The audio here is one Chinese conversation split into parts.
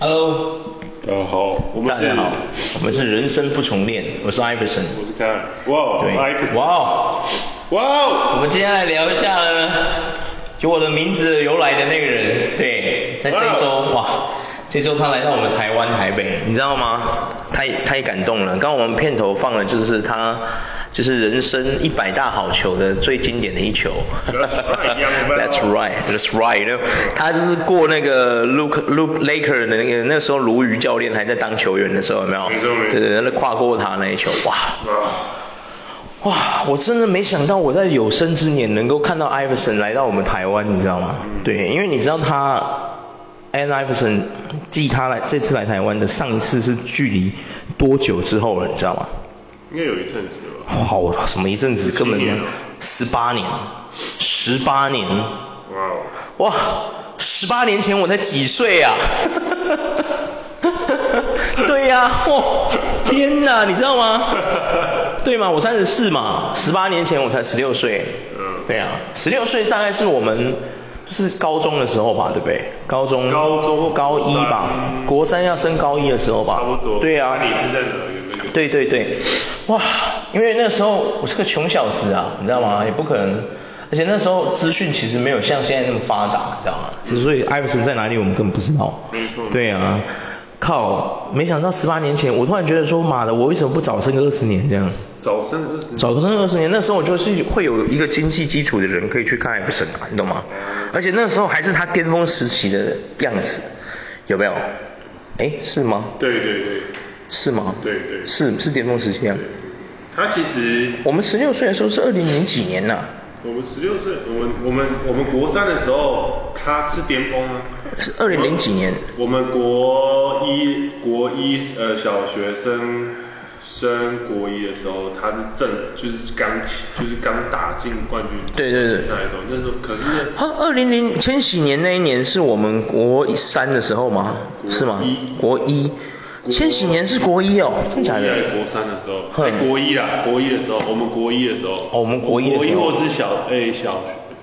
Hello，大家好，我们是大家好，我们是人生不重练，我是 Iverson，我是 Ken，哇，对，Iverson，哇哦，哇哦，我们今天来聊一下呢，就我的名字由来的那个人，对，在这一周，哇，这周他来到我们台湾台北，你知道吗？太太感动了，刚刚我们片头放的就是他。就是人生一百大好球的最经典的一球。That's right, that's right。他就是过那个 Luke Luke Laker 的那个那时候鲈鱼教练还在当球员的时候，有没有？没错没错。对对对，那跨过他那一球，哇！哇！我真的没想到我在有生之年能够看到 Iverson 来到我们台湾，你知道吗？嗯、对，因为你知道他 Allen Iverson 继他来这次来台湾的上一次是距离多久之后了，你知道吗？应该有一阵子了吧？好，什么一阵子？根本就十八年，十八年。哇、哇，十八年前我才几岁啊？对呀、啊，哇，天哪，你知道吗？对吗？我三十四嘛，十八年前我才十六岁。嗯。对啊，十六岁大概是我们就是高中的时候吧，对不对？高中。高中。高一吧，国三要升高一的时候吧。差不多。对啊。你是在哪？对对对，哇，因为那时候我是个穷小子啊，你知道吗？也不可能，而且那时候资讯其实没有像现在那么发达，你知道吗？所以艾弗森在哪里，我们根本不知道。没错。对啊，靠，没想到十八年前，我突然觉得说，妈的，我为什么不早生个二十年这样？早生二十年。早生二十年，那时候我就是会有一个经济基础的人可以去看艾弗森啊，你懂吗？而且那时候还是他巅峰时期的样子，有没有？哎，是吗？对对对。是吗？对对，是是巅峰时期啊。他其实我们十六岁的时候是二零零几年呐、啊。我们十六岁，我们我们我们国三的时候他是巅峰啊。是二零零几年。我们国一国一呃小学生升国一的时候，他是正就是刚起就是刚打进冠军。对对对。那时候那时候可是。他二零零千禧年那一年是我们国三的时候吗？是吗？国一。千禧年是国一哦，真假的？国三的时候，哎，国一啦，国一的时候，我们国一的时候，哦，我们国一的时候，国一或是小，哎，小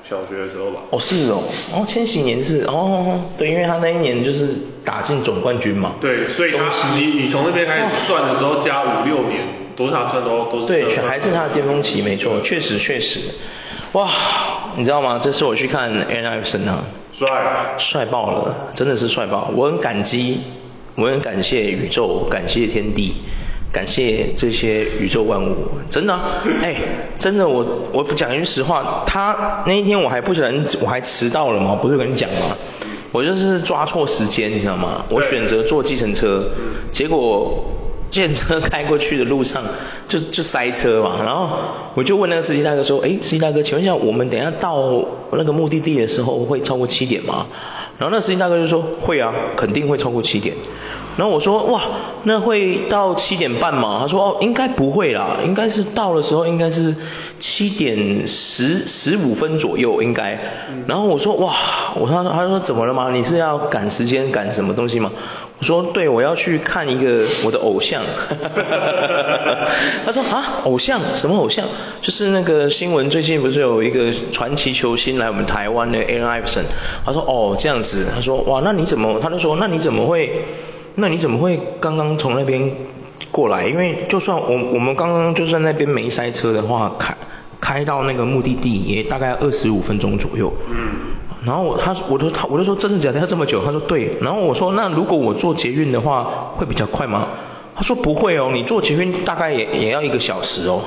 小学的时候吧。哦，是哦，哦，千禧年是，哦，对，因为他那一年就是打进总冠军嘛。对，所以他，你你从那边开始算的时候，加五六年，多少算都都是。对，全还是他的巅峰期，没错，确实确实。哇，你知道吗？这次我去看 Allen Iverson 啊，帅，帅爆了，真的是帅爆，我很感激。我很感谢宇宙，感谢天地，感谢这些宇宙万物，真的、哎、真的，我我不讲一句实话，他那一天我还不能，我还迟到了嘛，不是跟你讲吗？我就是抓错时间，你知道吗？我选择坐计程车，结果计程车开过去的路上就就塞车嘛，然后我就问那个司机大哥说，哎、司机大哥，请问一下，我们等一下到那个目的地的时候会超过七点吗？然后那司机大哥就说会啊，肯定会超过七点。然后我说哇，那会到七点半吗？他说哦，应该不会啦，应该是到的时候应该是七点十十五分左右应该。然后我说哇，我说他说怎么了吗？你是要赶时间赶什么东西吗？我说对，我要去看一个我的偶像。他说啊，偶像什么偶像？就是那个新闻最近不是有一个传奇球星来我们台湾的 Allen Iverson。他说哦这样子，他说哇那你怎么？他就说那你怎么会？那你怎么会刚刚从那边过来？因为就算我我们刚刚就算那边没塞车的话，开开到那个目的地也大概二十五分钟左右。嗯。然后我他我就他我就说真的假的要这么久？他说对。然后我说那如果我坐捷运的话会比较快吗？他说不会哦，你坐捷运大概也也要一个小时哦。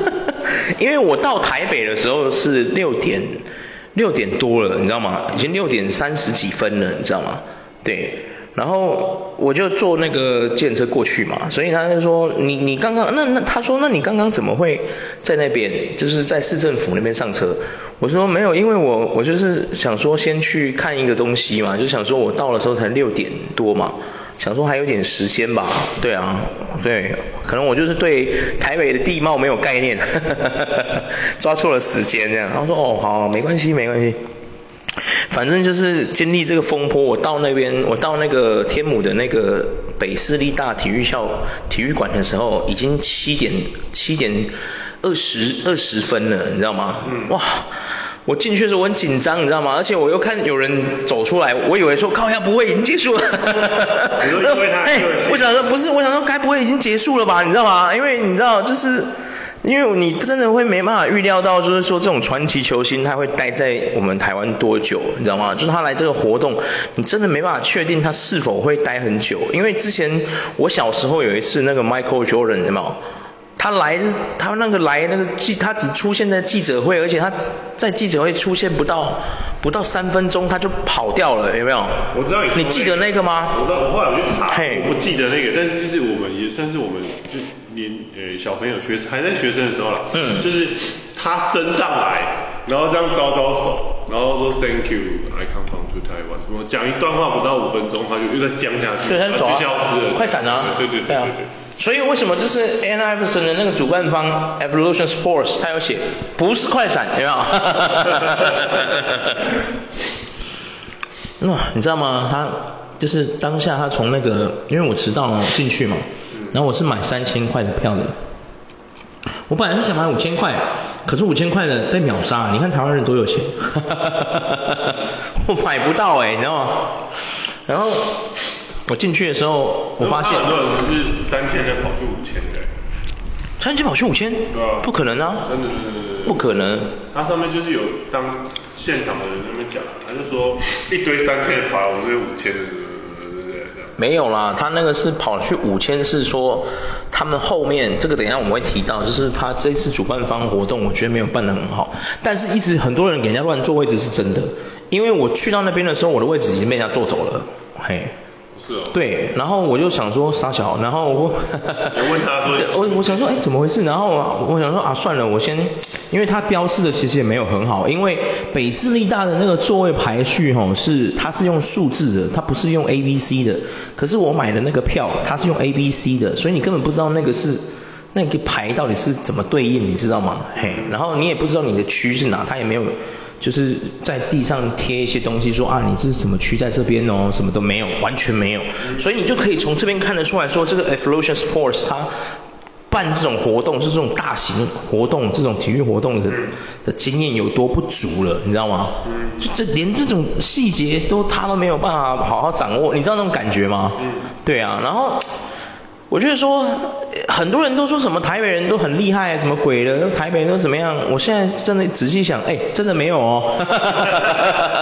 因为我到台北的时候是六点六点多了，你知道吗？已经六点三十几分了，你知道吗？对。然后我就坐那个计程车过去嘛，所以他就说你你刚刚那那他说那你刚刚怎么会在那边就是在市政府那边上车？我说没有，因为我我就是想说先去看一个东西嘛，就想说我到的时候才六点多嘛，想说还有点时间吧，对啊，对，可能我就是对台北的地貌没有概念，抓错了时间这样。他说哦好，没关系没关系。反正就是经历这个风波，我到那边，我到那个天母的那个北市立大体育校体育馆的时候，已经七点七点二十二十分了，你知道吗？嗯。哇，我进去的时候我很紧张，你知道吗？而且我又看有人走出来，我以为说靠，要不会已经结束了。我想说不是，我想说该不会已经结束了吧？你知道吗？因为你知道就是。因为你真的会没办法预料到，就是说这种传奇球星他会待在我们台湾多久，你知道吗？就是他来这个活动，你真的没办法确定他是否会待很久。因为之前我小时候有一次那个 Michael Jordan 有没有？他来是他那个来那个记，他只出现在记者会，而且他在记者会出现不到不到三分钟他就跑掉了，有没有？我知道你、那个、你记得那个吗？我我后来我去查，hey, 我不记得那个，但是就是我们也算是我们就年呃小朋友学还在学生的时候啦，嗯，就是他升上来，然后这样招招手，然后说 Thank you, I come from to Taiwan，我讲一段话不到五分钟，他就又再僵下去，对，他走、啊、就消失了，快闪啊！对对对对对。所以为什么这是 Iverson 的那个主办方 Evolution Sports，他有写不是快闪，有没有？那你知道吗？他就是当下他从那个，因为我迟到了进去嘛，然后我是买三千块的票的。我本来是想买五千块，可是五千块的被秒杀。你看台湾人多有钱，我买不到哎，你知道吗？然后。我进去的时候，我发现很多人是三千的跑去五千的。三千跑去五千？对啊。不可能啊！真的，真的，真的。不可能。他上面就是有当现场的人在那边讲，他就说一堆三千的跑，我们这五千的，对对对，没有啦，他那个是跑去五千，是说他们后面这个等一下我们会提到，就是他这次主办方活动，我觉得没有办得很好，但是一直很多人给人家乱坐位置是真的，因为我去到那边的时候，我的位置已经被人家坐走了，嘿。哦、对，然后我就想说傻小，然后我，问他说，我我想说，哎，怎么回事？然后我想说啊，算了，我先，因为它标示的其实也没有很好，因为北市立大的那个座位排序吼是，它是用数字的，它不是用 A B C 的，可是我买的那个票它是用 A B C 的，所以你根本不知道那个是那个牌到底是怎么对应，你知道吗？嘿，然后你也不知道你的区是哪，它也没有。就是在地上贴一些东西说，说啊，你是什么区在这边哦，什么都没有，完全没有，所以你就可以从这边看得出来说，这个 Evolution Sports 它办这种活动，是这种大型活动，这种体育活动的的经验有多不足了，你知道吗？就这连这种细节都他都没有办法好好掌握，你知道那种感觉吗？对啊，然后。我就是说，很多人都说什么台北人都很厉害，什么鬼的，台北人都怎么样？我现在真的仔细想，哎，真的没有哦，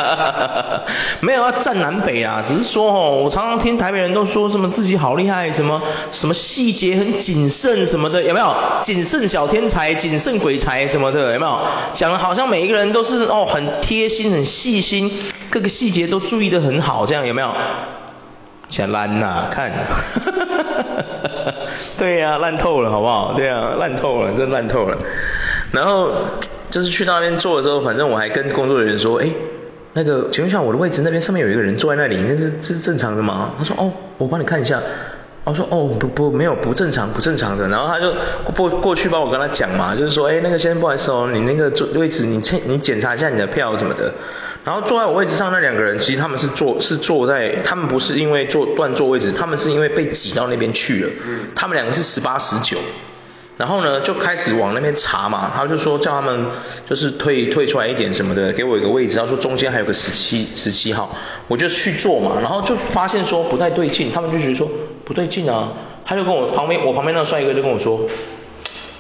没有要站南北啊，只是说哦，我常常听台北人都说什么自己好厉害，什么什么细节很谨慎什么的，有没有？谨慎小天才，谨慎鬼才什么的，有没有？讲的好像每一个人都是哦很贴心、很细心，各个细节都注意得很好，这样有没有？想烂呐，看，对呀、啊，烂透了，好不好？对啊，烂透了，真烂透了。然后就是去到那边坐的时候，反正我还跟工作人员说，哎，那个，请问一下，我的位置那边上面有一个人坐在那里，那是是正常的吗？他说，哦，我帮你看一下。我说，哦，不不，没有，不正常，不正常的。然后他就过过去帮我跟他讲嘛，就是说，哎，那个先生不好意思哦，你那个座位置，你你检查一下你的票什么的。然后坐在我位置上那两个人，其实他们是坐是坐在，他们不是因为坐断坐位置，他们是因为被挤到那边去了。嗯。他们两个是十八十九，然后呢就开始往那边查嘛，他就说叫他们就是退退出来一点什么的，给我一个位置，他说中间还有个十七十七号，我就去坐嘛，然后就发现说不太对劲，他们就觉得说不对劲啊，他就跟我旁边我旁边那个帅哥就跟我说，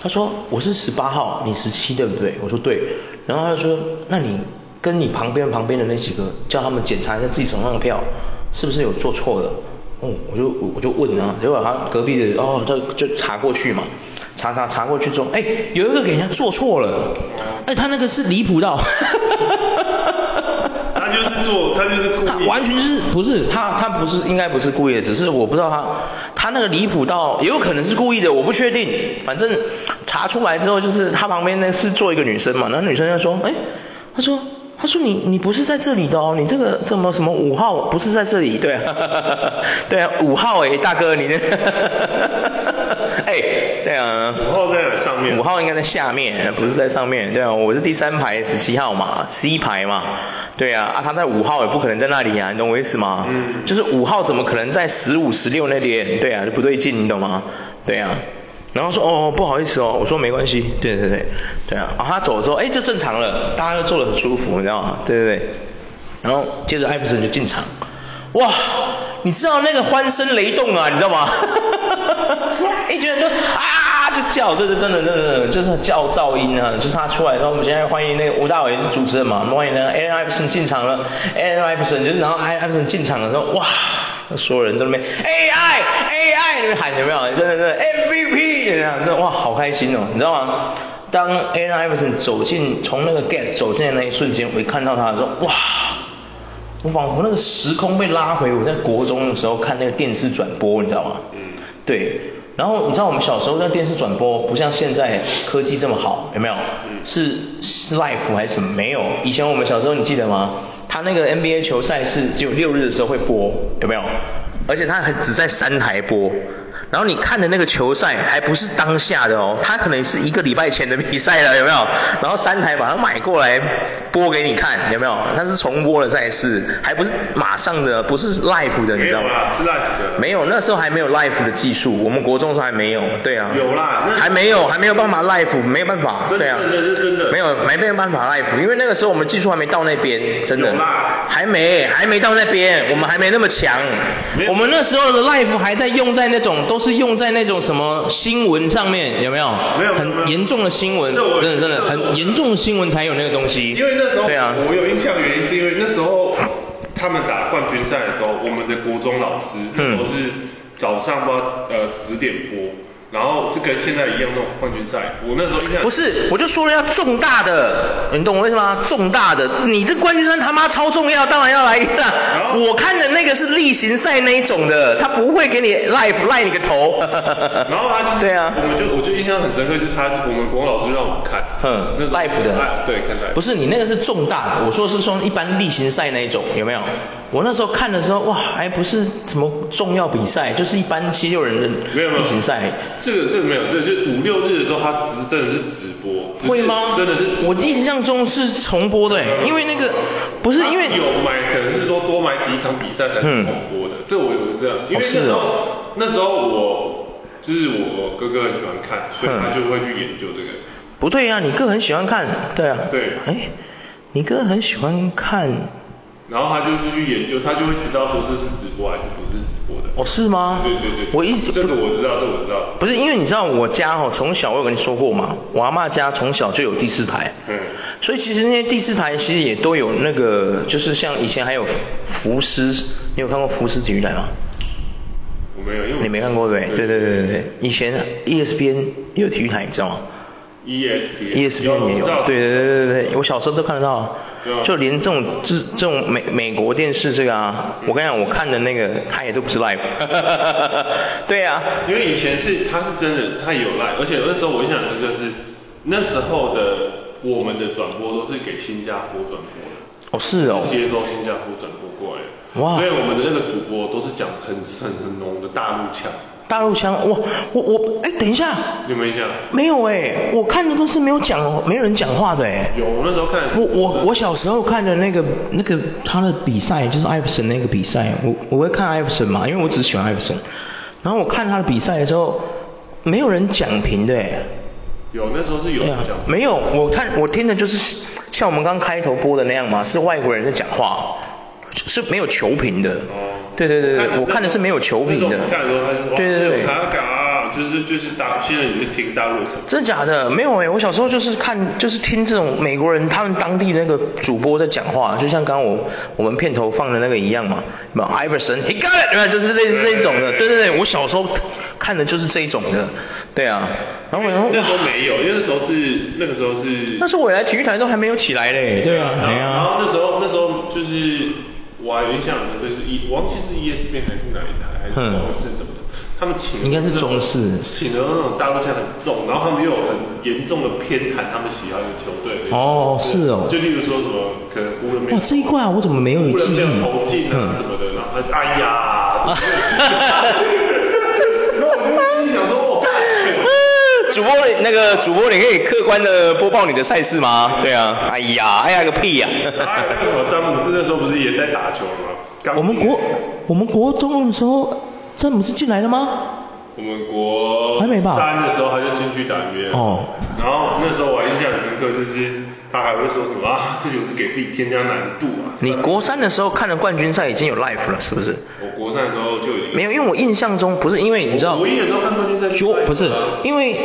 他说我是十八号，你十七对不对？我说对，然后他就说那你。跟你旁边旁边的那几个，叫他们检查一下自己手上的票，是不是有做错的？哦，我就我就问啊，结果他隔壁的哦，他就查过去嘛，查查查过去之后，哎，有一个给人家做错了，哎，他那个是离谱到，他就是做，他就是故意，完全是不是他他不是应该不是故意的，只是我不知道他他那个离谱到，也有可能是故意的，我不确定，反正查出来之后就是他旁边那是坐一个女生嘛，那女生就说，哎，他说。他说你你不是在这里的哦，你这个怎么什么五号不是在这里？对啊，对啊，五号哎，大哥你的，哎，对啊，五号在上面，五号应该在下面，不是在上面，对啊，我是第三排十七号嘛，C 排嘛，对啊，啊他在五号也不可能在那里啊，你懂我意思吗？嗯，就是五号怎么可能在十五十六那边？对啊，就不对劲，你懂吗？对啊。然后说哦不好意思哦，我说没关系，对对对，对啊，然后他走的时候哎就正常了，大家都坐得很舒服，你知道吗？对对对，然后接着艾弗森就进场，哇，你知道那个欢声雷动啊，你知道吗？一群人就啊就叫，对对真的真的真的就是叫噪音啊，就是他出来，然后我们现在欢迎那个吴大伟是主持人嘛，我们欢迎那个艾伦艾弗森进场了，艾伦艾弗森就是然后艾艾弗森进场的时候，哇，所有人都在那边 AI AI 那边喊有没有？真的真的 MVP 这样，真的哇好开心哦，你知道吗？当 a n Iverson 走进从那个 gate 走进的那一瞬间，我一看到他的时候，哇，我仿佛那个时空被拉回我在国中的时候看那个电视转播，你知道吗？嗯。对，然后你知道我们小时候那电视转播不像现在科技这么好，有没有？是是 life 还是什么？没有。以前我们小时候你记得吗？他那个 NBA 球赛是只有六日的时候会播，有没有？而且他还只在三台播。然后你看的那个球赛还不是当下的哦，他可能是一个礼拜前的比赛了，有没有？然后三台把它买过来播给你看，有没有？它是重播的赛事，还不是马上的，不是 live 的，你知道吗？是 live 的。没有，那时候还没有 live 的技术，我们国中的时候还没有，对啊。有啦，还没有，还没有办法 live，没有办法，对啊。真的是真的。没有，没没有办法 live，因为那个时候我们技术还没到那边，真的。还没，还没到那边，我们还没那么强。我们那时候的 live 还在用在那种，都是用在那种。什么新闻上面有没有？没有，很严重的新闻，真的真的很严重的新闻才有那个东西。因为那时候，对啊，我有印象原因是因为那时候 他们打冠军赛的时候，我们的国中老师那时候是早上不知道呃十点播。然后是跟现在一样那种冠军赛，我那时候印象不是，我就说了要重大的，你懂我为什么吗？重大的，你这冠军赛他妈超重要，当然要来一个。后我看的那个是例行赛那一种的，他不会给你 live 赖你个头。然后他对啊，我们就我就印象很深刻，就是他我们国文老师让我们看，哼，那 live 的，对，看 live。不是你那个是重大的，我说的是说一般例行赛那一种，有没有？我那时候看的时候，哇，还不是什么重要比赛，就是一般七六人的例行赛。这个这个没有，这个就是五六日的时候，他只是真的是直播。会吗？真的是。我印象中是重播的，因为那个不是因为有买，可能是说多买几场比赛才是重播的。这我有这样，因为那时候那时候我就是我哥哥很喜欢看，所以他就会去研究这个。不对呀，你哥很喜欢看，对啊。对。哎，你哥很喜欢看。然后他就是去研究，他就会知道说这是直播还是不是直播的。哦，是吗？对对对。我一直这个我知道，这个我知道。不是因为你知道我家哦，从小我有跟你说过嘛，我阿嬷家从小就有第四台。嗯。所以其实那些第四台其实也都有那个，就是像以前还有福斯，你有看过福斯体育台吗？我没有，因为你没看过对不对？对对对对对，以前 ESPN 也有体育台，你知道吗？ESPN，ESPN 也有，对对对对对，我小时候都看得到，就连这种这这种美美国电视这个啊，我跟你讲，我看的那个它也都不是 live，对啊，因为以前是它是真的，它也有 live，而且那时候我印象深刻是那时候的我们的转播都是给新加坡转播的，哦是哦，接收新加坡转播过来的，哇，所以我们的那个主播都是讲很很很浓的大陆腔。大陆腔，我，我我，哎，等一下，有没有印象？没有哎，我看的都是没有讲，没有人讲话的哎。有，我那时候看。我我我小时候看的那个那个他的比赛，就是艾弗森那个比赛，我我会看艾弗森嘛，因为我只喜欢艾弗森。然后我看他的比赛的时候，没有人讲评的哎。有，那时候是有人讲。没有，我看我听的就是像我们刚开头播的那样嘛，是外国人在讲话，是没有球评的。哦。对对对对，我看的是没有球评的。对对对。他讲就是就是大，现在也是听大陆的。真的假的？没有哎，我小时候就是看就是听这种美国人他们当地那个主播在讲话，就像刚刚我我们片头放的那个一样嘛，什么 Iverson，he got it，就是类似这一种的。对对对，我小时候看的就是这一种的。对啊。然后那时候没有，因为那时候是那个时候是。那时候我来体育台都还没有起来嘞。对啊。然后那时候那时候就是。我还有印象深刻是 E，我忘记是 ESPN 还是哪一台，还是中视什么的，他们请应该是中视，请的那种大陆腔很重，然后他们又有很严重的偏袒他们喜欢的球队。哦，是哦。就例如说什么，可能湖人没有。哇，这一块啊，我怎么没有记忆？湖人没有投进啊什么的，然后他就哎呀。哈哈哈然后我就心想说，我主播，那个主播，你可以客观的播报你的赛事吗？对啊，哎呀，哎呀个屁呀！啊，那个什么詹姆斯那时候不是也在打球吗？我们国我们国中的时候，詹姆斯进来了吗？我们国还没吧？三的时候他就进去打 NBA 哦。然后那时候我还印象很深刻，就是他还会说什么啊，这就是给自己添加难度啊。你国三的时候看的冠军赛已经有 life 了，是不是？我国三的时候就已经。没有，因为我印象中不是因为你知道。国一的时候看冠军赛就。不是，因为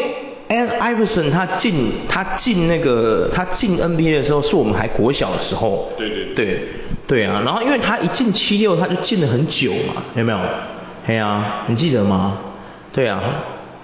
Allen Iverson 他进他进那个他进 NBA 的时候是我们还国小的时候。对对对。对对啊，然后因为他一进七六他就进了很久嘛，有没有？嘿啊，你记得吗？对啊，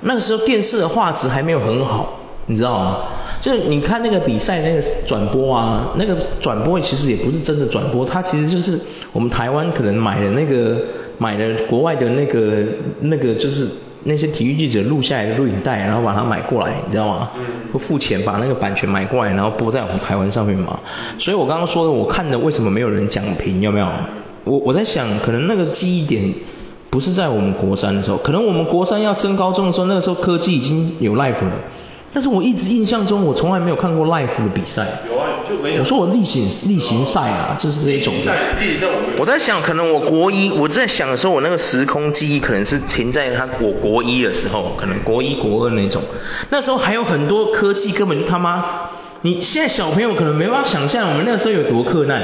那个时候电视的画质还没有很好，你知道吗？就是你看那个比赛那个转播啊，那个转播其实也不是真的转播，它其实就是我们台湾可能买的那个买的国外的那个那个就是那些体育记者录下来的录影带，然后把它买过来，你知道吗？付钱把那个版权买过来，然后播在我们台湾上面嘛。所以我刚刚说的，我看的为什么没有人讲评，有没有？我我在想，可能那个记忆点。不是在我们国三的时候，可能我们国三要升高中的时候，那个时候科技已经有 life 了。但是我一直印象中，我从来没有看过 live 的比赛。有啊，就没有。我说我例行例行赛啊，就是这一种的。例行赛我没有。我在想，可能我国一，我在想的时候，我那个时空记忆可能是停在他我国一的时候，可能国一国二那种。那时候还有很多科技根本就他妈。你现在小朋友可能没办法想象我们那个时候有多克难，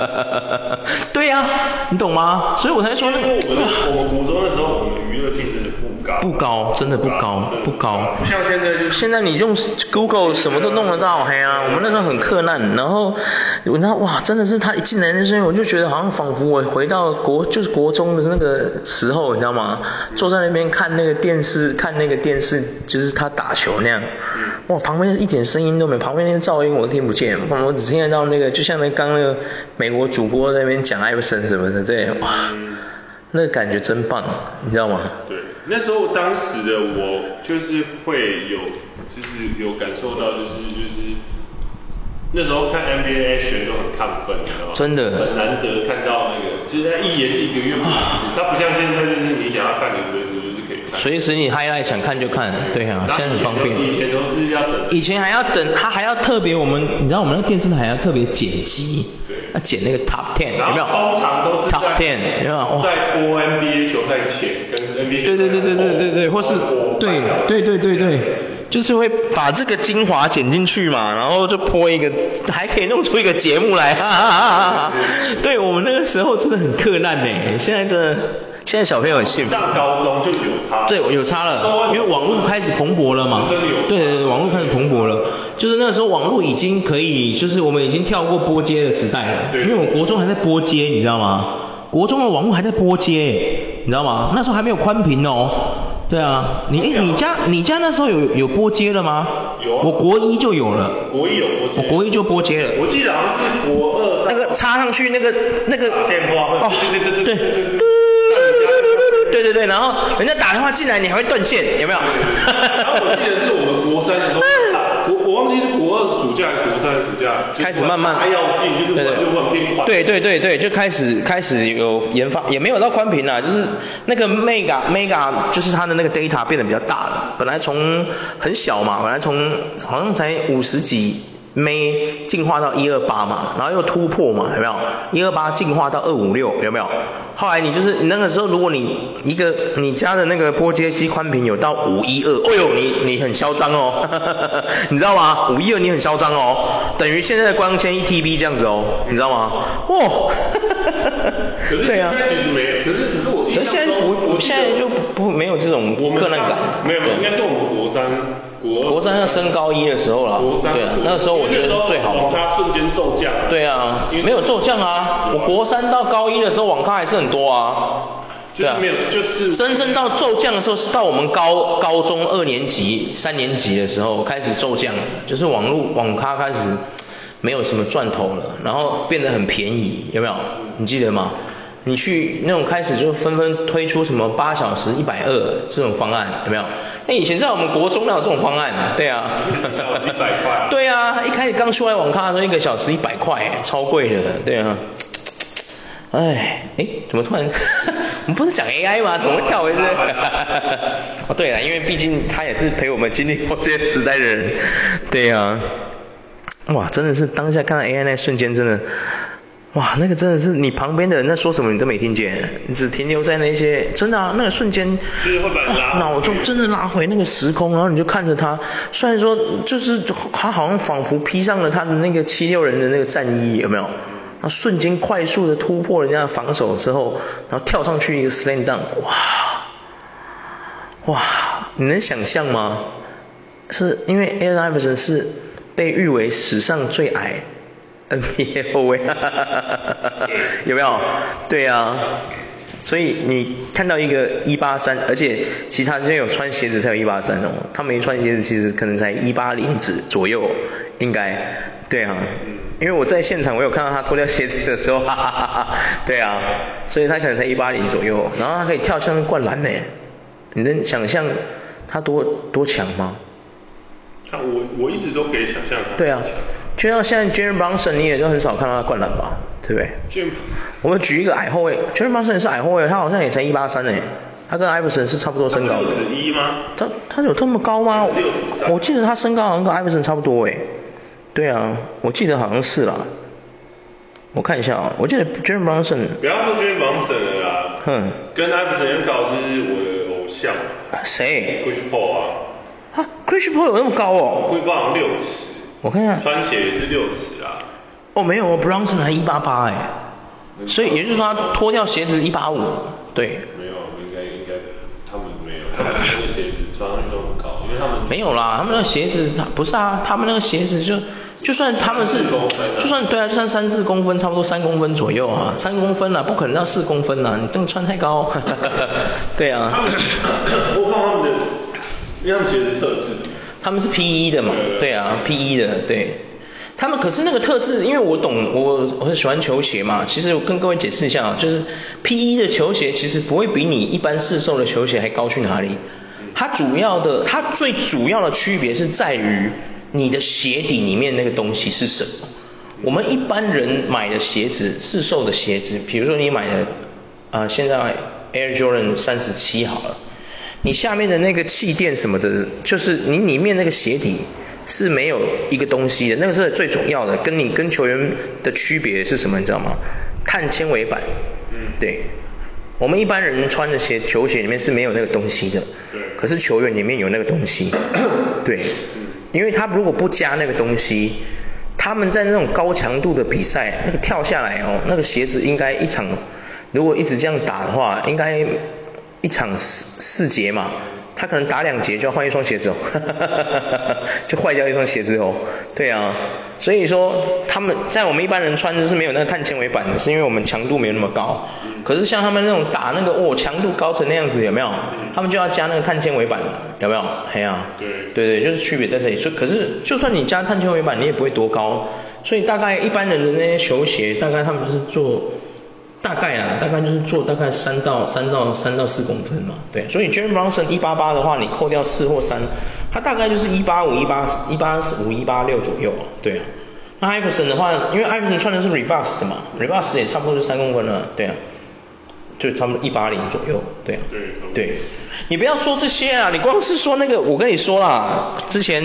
对呀、啊，你懂吗？所以我才说那个。我们我们国中的时候，我们娱乐性真的不高。不高，真的不高，不高。不像现在、就是。现在你用 Google 什么都弄得到，嘿啊，我们那时候很困难。然后，我那哇，真的是他一进来那瞬间，我就觉得好像仿佛我回到国就是国中的那个时候，你知道吗？坐在那边看那个电视，看那个电视，就是他打球那样。哇，旁边一点声音都没有，旁边那些噪音我都听不见，我只听得到那个，就像那刚那个美国主播在那边讲艾弗森什么的，对，哇，那感觉真棒，你知道吗？对，那时候当时的我就是会有，就是有感受到，就是就是那时候看 NBA action 都很亢奋，你知道吗？真的，很难得看到那个，就是他一也是一个月不止，他不像现在就是你想要看的随时。随时你 highlight 想看就看，对啊，现在很方便。以前都是要等。以前还要等，他还要特别我们，你知道我们那个电视台还要特别剪辑，对，要剪那个 top ten，有没有？通常都是 top ten，有没有？在播 NBA 球赛前跟 NBA 对对对对对对对，或是对对对对对，就是会把这个精华剪进去嘛，然后就播一个，还可以弄出一个节目来，哈哈哈哈。对我们那个时候真的很克难呢，现在真的。现在小朋友很幸福。上高中就有差。对，有差了，因为网络开始蓬勃了嘛。真的有。对对对，网络开始蓬勃了，就是那个时候网络已经可以，就是我们已经跳过拨接的时代了。对。因为我国中还在拨接，你知道吗？国中的网络还在拨接，你知道吗？那时候还没有宽频哦。对啊，你哎，你家你家那时候有有拨接了吗？有。啊我国一就有了。国一有拨接。我国一就拨接了。我记得好像是国二。那个插上去那个那个。电话。哦，对对对对对。对对对，然后人家打电话进来，你还会断线，有没有？然后我记得是我们国三的时候，我我忘记是国二暑假还是国三暑假，开始慢慢还要进，就是对就换变快。对对对对，就开始开始有研发，也没有到宽频啦，就是那个 mega mega，就是它的那个 data 变得比较大了，本来从很小嘛，本来从好像才五十几。没进化到一二八嘛，然后又突破嘛，有没有？一二八进化到二五六，有没有？后来你就是你那个时候，如果你一个你家的那个波接机宽频有到五一二，哎呦，你你很嚣张哦，你知道吗？五一二你很嚣张哦，等于现在的光纤一 TB 这样子哦，你知道吗？哦，对啊。可是其实没有，可是可是我。可是现在不，我现在就不没有这种困难感。没有没有，应该是我们国三。国三要升高一的时候了，对啊，那个时候我觉得最好的。网咖瞬间骤降。对啊，没有骤降啊，我国三到高一的时候网咖还是很多啊。对啊，没有，就是真正到骤降的时候是到我们高高中二年级、三年级的时候开始骤降，就是网络网咖开始没有什么赚头了，然后变得很便宜，有没有？你记得吗？你去那种开始就纷纷推出什么八小时一百二这种方案，有没有？那以前在我们国中哪有这种方案？对啊，一百块。对啊，一开始刚出来网咖的时候，一个小时一百块，超贵的，对啊。哎，哎，怎么突然？我们不是讲 AI 吗？怎么会跳回去？哦，对了，因为毕竟他也是陪我们经历过这些时代的人，对啊。哇，真的是当下看到 AI 那瞬间，真的。哇，那个真的是你旁边的人在说什么你都没听见，你只停留在那些真的啊，那个瞬间，脑中真的拉回那个时空，然后你就看着他，虽然说就是他好像仿佛披上了他的那个七六人的那个战衣，有没有？他瞬间快速的突破人家的防守之后，然后跳上去一个 slam dunk，哇，哇，你能想象吗？是因为 Allen Iverson 是被誉为史上最矮。NBA 后卫，有没有？对啊，所以你看到一个一八三，而且其他之前有穿鞋子才有一八三哦，他没穿鞋子其实可能才一八零指左右，应该，对啊，因为我在现场我有看到他脱掉鞋子的时候，哈哈哈哈，对啊，所以他可能才一八零左右，然后他可以跳上灌篮呢，你能想象他多多强吗？他我我一直都可以想象他。对啊。就像现在，Jeremy Brunson 你也就很少看到他灌篮吧，对不对？就我们举一个矮后卫，Jeremy Brunson 也是矮后卫，他好像也才一八三诶，他跟 Iverson 是差不多身高的。六十一吗？他他有这么高吗？六十三。我记得他身高好像跟 Iverson 差不多诶。对啊，我记得好像是啦。我看一下啊，我记得 Jeremy Brunson。不要说 Jeremy Brunson 了啦。哼。跟 Iverson 很高是我的偶像。谁？Chris Paul 啊。啊，Chris Paul 有那么高哦？Chris Paul 六十。我看一下，穿鞋也是六尺啊。哦，没有哦，Brunson 还一八八哎，所以也就是说他脱掉鞋子一八五，对。没有，应该应该他们没有，他们那个鞋子穿上去都很高，因为他们没有啦，他们那个鞋子他不是啊，他们那个鞋子就就算他们是，就算对啊，就算三四公分，差不多三公分左右啊，三公分啊，不可能到四公分啊，你这么穿太高，对啊。他们，我看他们的，因为他们鞋子特质。他们是 P.E. 的嘛？对啊，P.E. 的，对。他们可是那个特质，因为我懂，我我很喜欢球鞋嘛。其实我跟各位解释一下，就是 P.E. 的球鞋其实不会比你一般市售的球鞋还高去哪里。它主要的，它最主要的区别是在于你的鞋底里面那个东西是什么。我们一般人买的鞋子，市售的鞋子，比如说你买的啊、现在 Air Jordan 三十七好了。你下面的那个气垫什么的，就是你里面那个鞋底是没有一个东西的，那个是最重要的。跟你跟球员的区别是什么，你知道吗？碳纤维板。嗯。对。我们一般人穿的鞋，球鞋里面是没有那个东西的。对。可是球员里面有那个东西。对。嗯。因为他如果不加那个东西，他们在那种高强度的比赛，那个跳下来哦，那个鞋子应该一场，如果一直这样打的话，应该。一场四四节嘛，他可能打两节就要换一双鞋子哦，就坏掉一双鞋子哦。对啊，所以说他们在我们一般人穿的是没有那个碳纤维板的，是因为我们强度没有那么高。可是像他们那种打那个哦强度高成那样子有没有？他们就要加那个碳纤维板有没有？嘿啊，对对对，就是区别在这里。所以可是就算你加碳纤维板，你也不会多高。所以大概一般人的那些球鞋，大概他们就是做。大概啊，大概就是做大概三到三到三到四公分嘛，对，所以 Brunson 一八八的话，你扣掉四或三，他大概就是一八五一八一八五一八六左右啊，对啊。那 Iverson 的话，因为 Iverson 穿的是 Reebok 的嘛，Reebok 也差不多是三公分了，对啊，就差不多一八零左右，对啊，对，对，你不要说这些啊，你光是说那个，我跟你说啦，之前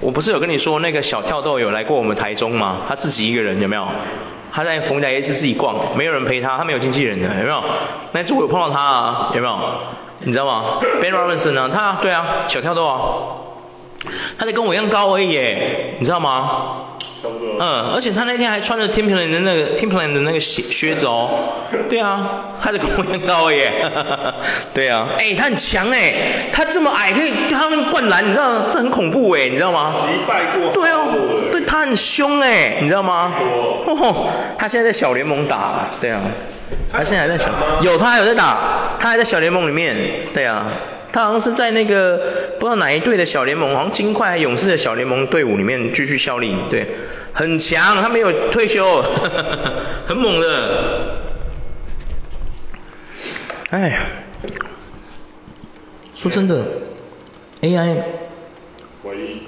我不是有跟你说那个小跳豆有来过我们台中吗？他自己一个人有没有？他在逢甲夜市自己逛，没有人陪他，他没有经纪人的，有没有？那次我有碰到他啊，有没有？你知道吗？Ben Robinson 呢？他对啊，小跳豆啊，他得跟我一样高而已耶，你知道吗？嗯，而且他那天还穿着 Timberland 的那个 Timberland 的那个鞋靴子哦。对啊，他得跟我一样高而已。对啊，哎、欸，他很强哎，他这么矮可以他们灌篮，你知道这很恐怖哎，你知道吗？击败过。对啊，对他很凶哎，你知道吗？哦，他现在在小联盟打，对啊，他现在还在小，有他还有在打，他还在小联盟里面，对啊。他好像是在那个不知道哪一队的小联盟，好像金块还勇士的小联盟队伍里面继续效力，对，很强，他没有退休，呵 呵很猛的。哎呀，说真的，AI，回忆，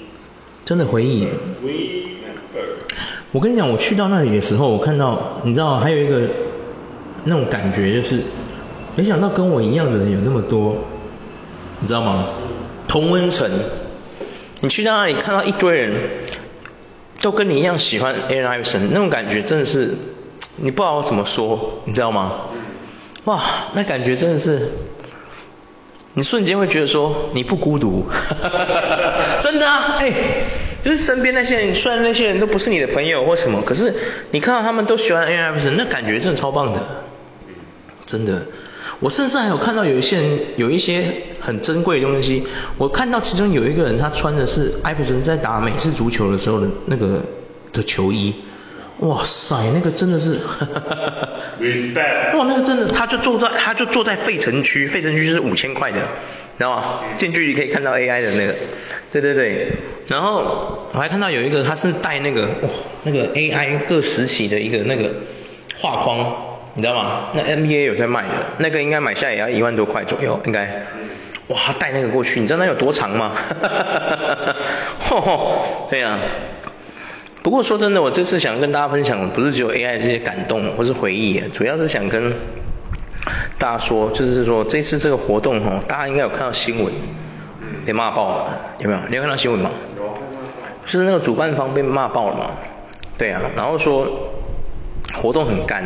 真的回忆。我跟你讲，我去到那里的时候，我看到，你知道，还有一个那种感觉，就是没想到跟我一样的人有那么多。你知道吗？同温层，你去到那里看到一堆人，都跟你一样喜欢 A I Person，那种感觉真的是你不知道怎么说，你知道吗？哇，那感觉真的是，你瞬间会觉得说你不孤独，真的啊，哎，就是身边那些人，虽然那些人都不是你的朋友或什么，可是你看到他们都喜欢 A I Person，那感觉真的超棒的，真的。我甚至还有看到有一些人有一些很珍贵的东西，我看到其中有一个人他穿的是艾弗森在打美式足球的时候的那个的球衣，哇塞，那个真的是，respect，哇，那个真的，他就坐在他就坐在费城区，费城区就是五千块的，知道吗？近距离可以看到 AI 的那个，对对对，然后我还看到有一个他是带那个哇那个 AI 各时期的一个那个画框。你知道吗？那 NBA 有在卖的，那个应该买下来也要一万多块左右，应该。哇，带那个过去，你知道那有多长吗？哈哈哈哈哈。对呀。不过说真的，我这次想跟大家分享，不是只有 AI 这些感动或是回忆，主要是想跟大家说，就是说这次这个活动哈，大家应该有看到新闻，被骂爆了，有没有？你有看到新闻吗？有。就是那个主办方被骂爆了嘛？对啊，然后说活动很干。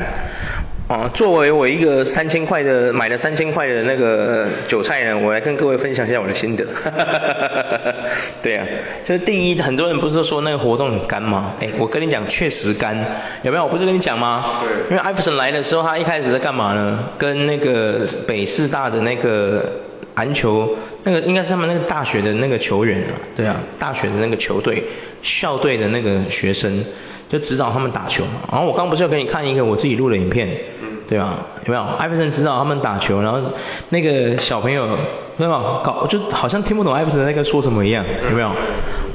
啊，作为我一个三千块的买了三千块的那个韭菜呢，我来跟各位分享一下我的心得。对啊，就是第一，很多人不是都说那个活动很干吗？哎，我跟你讲，确实干，有没有？我不是跟你讲吗？对。因为艾弗森来的时候，他一开始在干嘛呢？跟那个北师大的那个篮球，那个应该是他们那个大学的那个球员啊，对啊，大学的那个球队校队的那个学生。就指导他们打球嘛，然后我刚刚不是要给你看一个我自己录的影片，对吧？有没有？艾弗森指导他们打球，然后那个小朋友，有没有？搞就好像听不懂艾弗森那个说什么一样，有没有？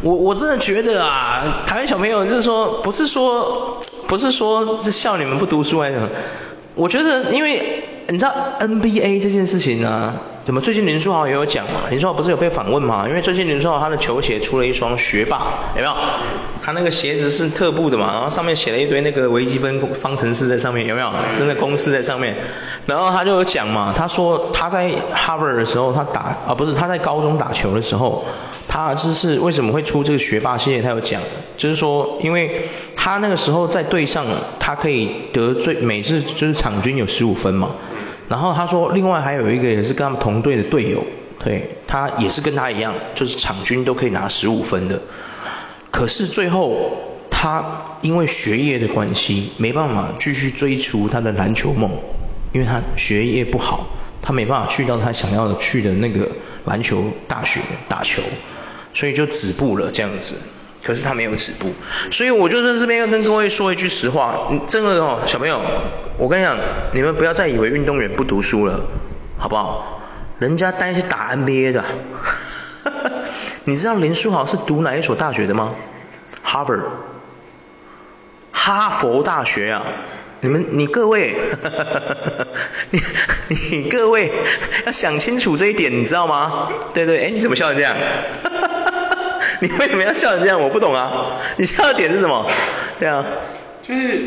我我真的觉得啊，台湾小朋友就是说，不是说不是说是笑你们不读书还是什么，我觉得因为你知道 NBA 这件事情呢、啊。怎么最近林书豪也有讲嘛？林书豪不是有被访问嘛？因为最近林书豪他的球鞋出了一双学霸，有没有？他那个鞋子是特步的嘛，然后上面写了一堆那个微积分方程式在上面，有没有？真的公式在上面。然后他就有讲嘛，他说他在 Harvard 的时候，他打啊不是他在高中打球的时候，他就是为什么会出这个学霸系列？他有讲，就是说因为他那个时候在队上，他可以得最每次就是场均有十五分嘛。然后他说，另外还有一个也是跟他们同队的队友，对，他也是跟他一样，就是场均都可以拿十五分的。可是最后他因为学业的关系，没办法继续追逐他的篮球梦，因为他学业不好，他没办法去到他想要去的那个篮球大学打球，所以就止步了这样子。可是他没有止步，所以我就在这边要跟各位说一句实话，你真的哦，小朋友，我跟你讲，你们不要再以为运动员不读书了，好不好？人家单是打 NBA 的，你知道林书豪是读哪一所大学的吗？Harvard，哈佛大学啊！你们你各位，你你各位要想清楚这一点，你知道吗？对对，哎，你怎么笑成这样？你为什么要笑成这样？我不懂啊！你笑的点是什么？对啊，就是，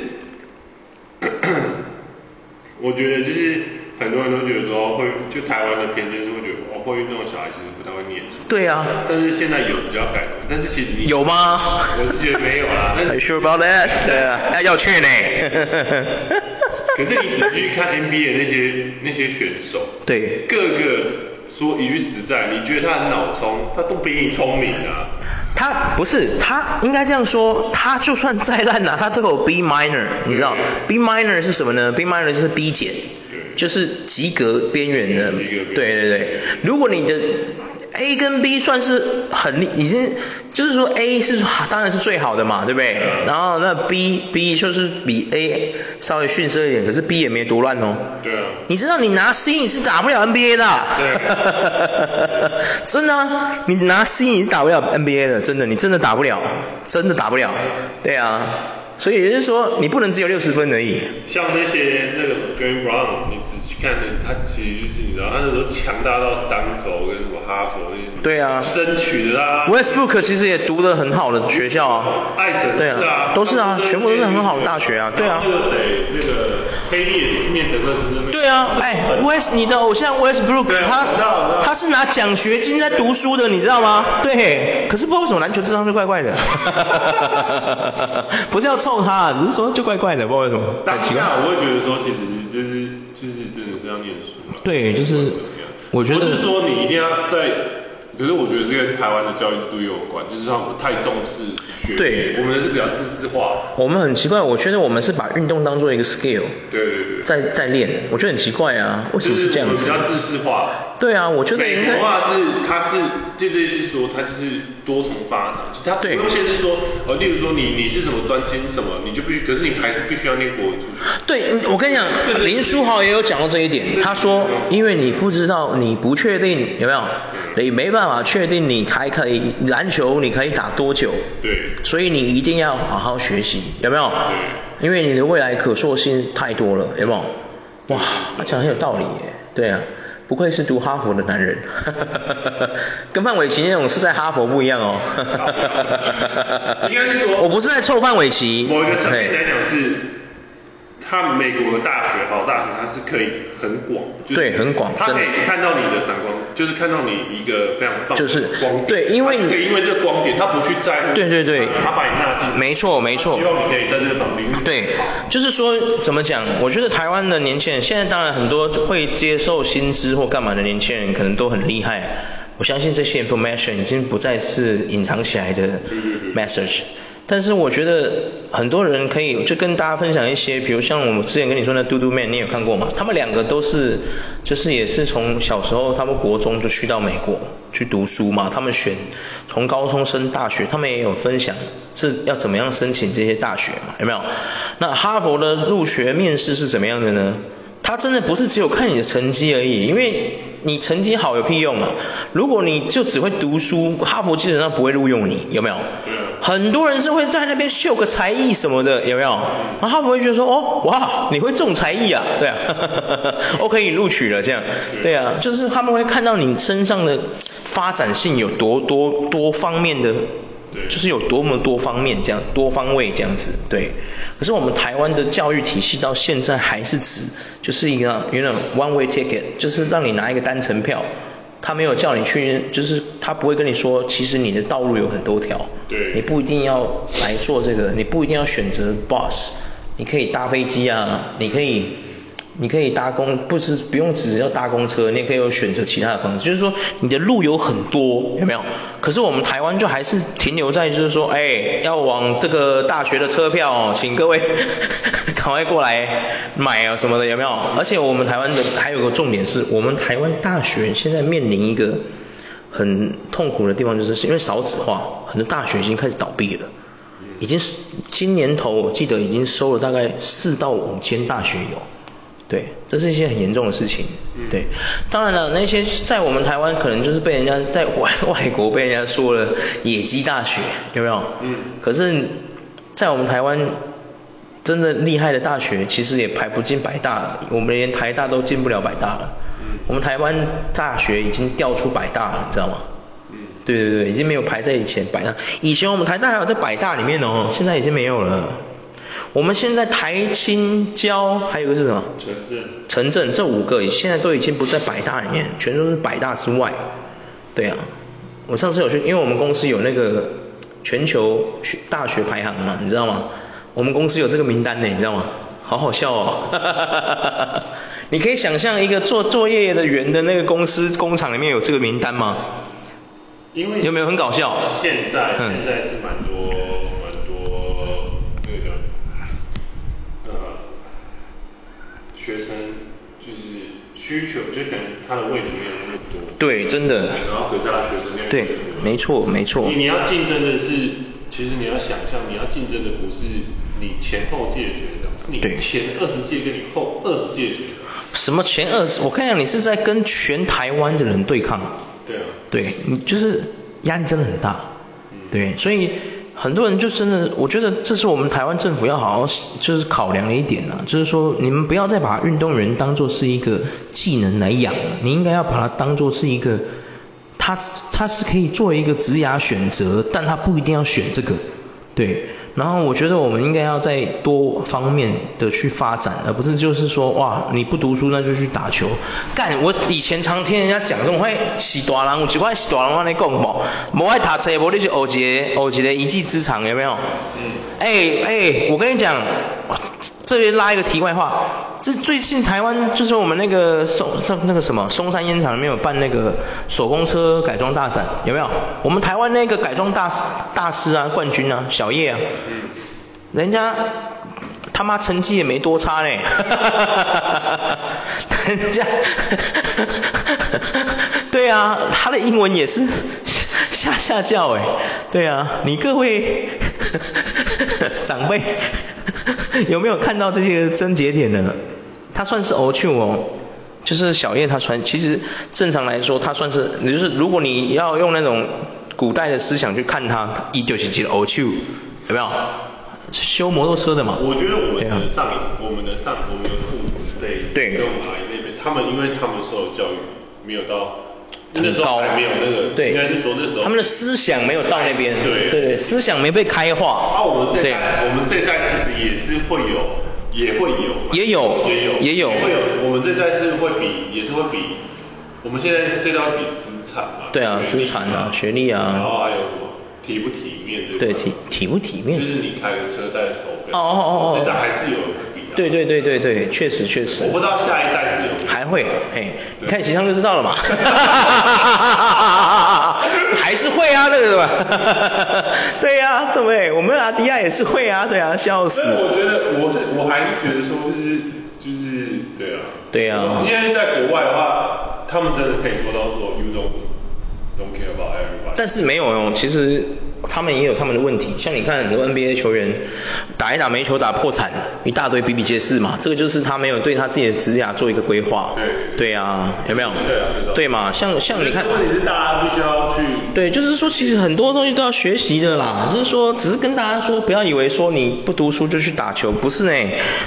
我觉得就是很多人都觉得说会，就台湾的偏见就会觉得哦，会运动的小孩其实不太会念书。对啊。但是现在有比较改观，但是其实你有吗？我是觉得没有啦。Are you sure about that？对啊，那要去呢。可是你仔细去看 NBA 那些那些选手，对，各个。说一句实在，你觉得他很脑聪，他都比你聪明啊。他不是，他应该这样说，他就算再烂啊，他都有 B minor，你知道？B minor 是什么呢？B minor 就是 B 减，就是及格边缘的。对对对，如果你的 A 跟 B 算是很已经。就是说 A 是当然是最好的嘛，对不对？然后那 B B 就是比 A 稍微逊色一点，可是 B 也没多乱哦。对啊。你知道你拿 C 你是打不了 NBA 的。对。真的啊，你拿 C 你是打不了 NBA 的，真的，你真的打不了，真的打不了。对啊。所以也就是说，你不能只有六十分而已。像那些那个 Jaylen Brown，你只去看的，他其实就是你知道，他那时候强大到斯坦福跟什么哈佛那些，对啊，争取的啊。Westbrook 其实也读的很好的学校啊，对啊，都是啊，全部都是很好的大学啊，对啊。那个谁，那个 KD 也是念德克士那边。对啊，哎，West 你的偶像 Westbrook，他他是拿奖学金在读书的，你知道吗？对，可是不知道为什么篮球智商就怪怪的，不是要臭他，只是说就怪怪的，不知道为什么。当下我会觉得说，其实就是就是真的是要念书了。对，就是我觉得。不是说你一定要在，可是我觉得这跟台湾的教育制度也有关，就是让我们太重视学业，对，我们是比较自私化。我们很奇怪，我觉得我们是把运动当做一个 skill，对对对，在在练，我觉得很奇怪啊，为什么是这样子？比较自私化。对啊，我觉得应该。美国话是，它是，就类似说，它就是多重发展，就它不用限制说，呃，例如说你你是什么专精什么，你就必须，可是你还是必须要念国文数学。对，我跟你讲，林书豪也有讲到这一点，他说，因为你不知道，你不确定有没有，你没办法确定你还可以篮球你可以打多久，对，所以你一定要好好学习，有没有？对，因为你的未来可塑性太多了，有没有？哇，他讲很有道理耶，对啊。不愧是读哈佛的男人，跟范玮琪那种是在哈佛不一样哦。应该是说，我不是在臭范玮琪。某一个层面来讲是。他美国的大学，好大学，它是可以很广，就是、对，很广，它可以看到你的闪光，就是看到你一个非常棒的光点，就是对，因为你可以因为这个光点，他不去在乎，对对对，他把你纳进，没错没错，希望你可以在这个领域，对，就是说怎么讲？我觉得台湾的年轻人，现在当然很多会接受薪资或干嘛的年轻人，可能都很厉害。我相信这些 information 已经不再是隐藏起来的 message。但是我觉得很多人可以就跟大家分享一些，比如像我之前跟你说的嘟嘟 man，你有看过吗？他们两个都是，就是也是从小时候他们国中就去到美国去读书嘛，他们选从高中升大学，他们也有分享是要怎么样申请这些大学嘛，有没有？那哈佛的入学面试是怎么样的呢？他真的不是只有看你的成绩而已，因为你成绩好有屁用啊！如果你就只会读书，哈佛基本上不会录用你，有没有？很多人是会在那边秀个才艺什么的，有没有？然后哈佛会觉得说，哦，哇，你会这种才艺啊？对啊，OK，你录取了这样，对啊，就是他们会看到你身上的发展性有多多多方面的。就是有多么多方面这样多方位这样子，对。可是我们台湾的教育体系到现在还是只就是一个有那种 one way ticket，就是让你拿一个单程票，他没有叫你去，就是他不会跟你说，其实你的道路有很多条，对，你不一定要来做这个，你不一定要选择 bus，你可以搭飞机啊，你可以。你可以搭公，不是不用只要搭公车，你也可以有选择其他的方式，就是说你的路有很多，有没有？可是我们台湾就还是停留在就是说，哎，要往这个大学的车票，请各位 赶快过来买啊什么的，有没有？而且我们台湾的还有个重点是，我们台湾大学现在面临一个很痛苦的地方，就是因为少子化，很多大学已经开始倒闭了，已经今年头我记得已经收了大概四到五间大学有。对，这是一些很严重的事情。对，当然了，那些在我们台湾可能就是被人家在外外国被人家说了野鸡大学，有没有？嗯。可是，在我们台湾真的厉害的大学，其实也排不进百大了。我们连台大都进不了百大了。嗯。我们台湾大学已经掉出百大了，你知道吗？嗯。对对对，已经没有排在以前百大。以前我们台大还有在百大里面哦，现在已经没有了。我们现在台青交还有个是什么？城镇。城镇这五个现在都已经不在百大里面，全都是百大之外。对啊，我上次有去，因为我们公司有那个全球大学排行嘛，你知道吗？我们公司有这个名单呢，你知道吗？好好笑哦。你可以想象一个做作业的员的那个公司工厂里面有这个名单吗？因为有没有很搞笑？现在现在是蛮多。学生就是需求，就可能他的位置没有那么多。对，真的。然后可是他的学生量对，没错，没错。你你要竞争的是，其实你要想象，你要竞争的不是你前后届学生，是你前二十届跟你后二十届学生。什么前二十？我看一下，你是在跟全台湾的人对抗。对啊。对，你就是压力真的很大。嗯。对，所以很多人就真的，我觉得这是我们台湾政府要好好就是考量的一点啊，就是说你们不要再把运动员当做是一个技能来养了，你应该要把它当做是一个，他他是可以做一个职涯选择，但他不一定要选这个，对。然后我觉得我们应该要在多方面的去发展，而不是就是说哇你不读书那就去打球。干，我以前常听人家讲这种话，是大人有一块是大人话你讲无，无爱读册，无你就学一个学一个一技之长有没有？嗯。哎哎，我跟你讲，这边拉一个题外话。这最近台湾就是我们那个松松那个什么松山烟厂里面有办那个手工车改装大展，有没有？我们台湾那个改装大师大师啊，冠军啊，小叶啊，人家他妈成绩也没多差呢，人家，对啊，他的英文也是下下叫哎，对啊，你各位长辈有没有看到这些症结点呢？他算是偶去哦，就是小叶他传，其实正常来说他算是，也就是如果你要用那种古代的思想去看他，一九七七的偶去，有没有？修摩托车的嘛。我觉得我们的上一，我们的上，我们的父子辈，对，跟我们阿姨那边，他们因为他们受的教育没有到，那时候还没有那个，对，应该是说那时候他们的思想没有到那边，对对对，思想没被开化。那我们这代，我们这代其实也是会有。也会有，也有，也有，也有，会有。我们这代是会比，也是会比，我们现在这代比资产嘛。对啊，资产啊，学历啊。然后还有什么体不体面？对，体体不体面。就是你开个车带手表。哦哦哦哦。这代还是有。对对对对对，确实确实。我不知道下一代是有。还会，嘿，你看形象就知道了嘛。哈哈哈哈哈还是会啊，那个是吧？对呀，对不对？我们阿迪亚也是会啊，对啊，笑死。我觉得，我是我还是觉得说，就是就是对啊。对啊。因为在国外的话，他们真的可以做到说，you don't don't care about everybody。但是没有用，其实。他们也有他们的问题，像你看很多 NBA 球员打一打没球打破产，一大堆比比皆是嘛。这个就是他没有对他自己的职涯做一个规划。对。对啊，有没有？对啊，对嘛，像像你看。问题是大家必须要去。对，就是说其实很多东西都要学习的啦。就是说，只是跟大家说，不要以为说你不读书就去打球，不是呢。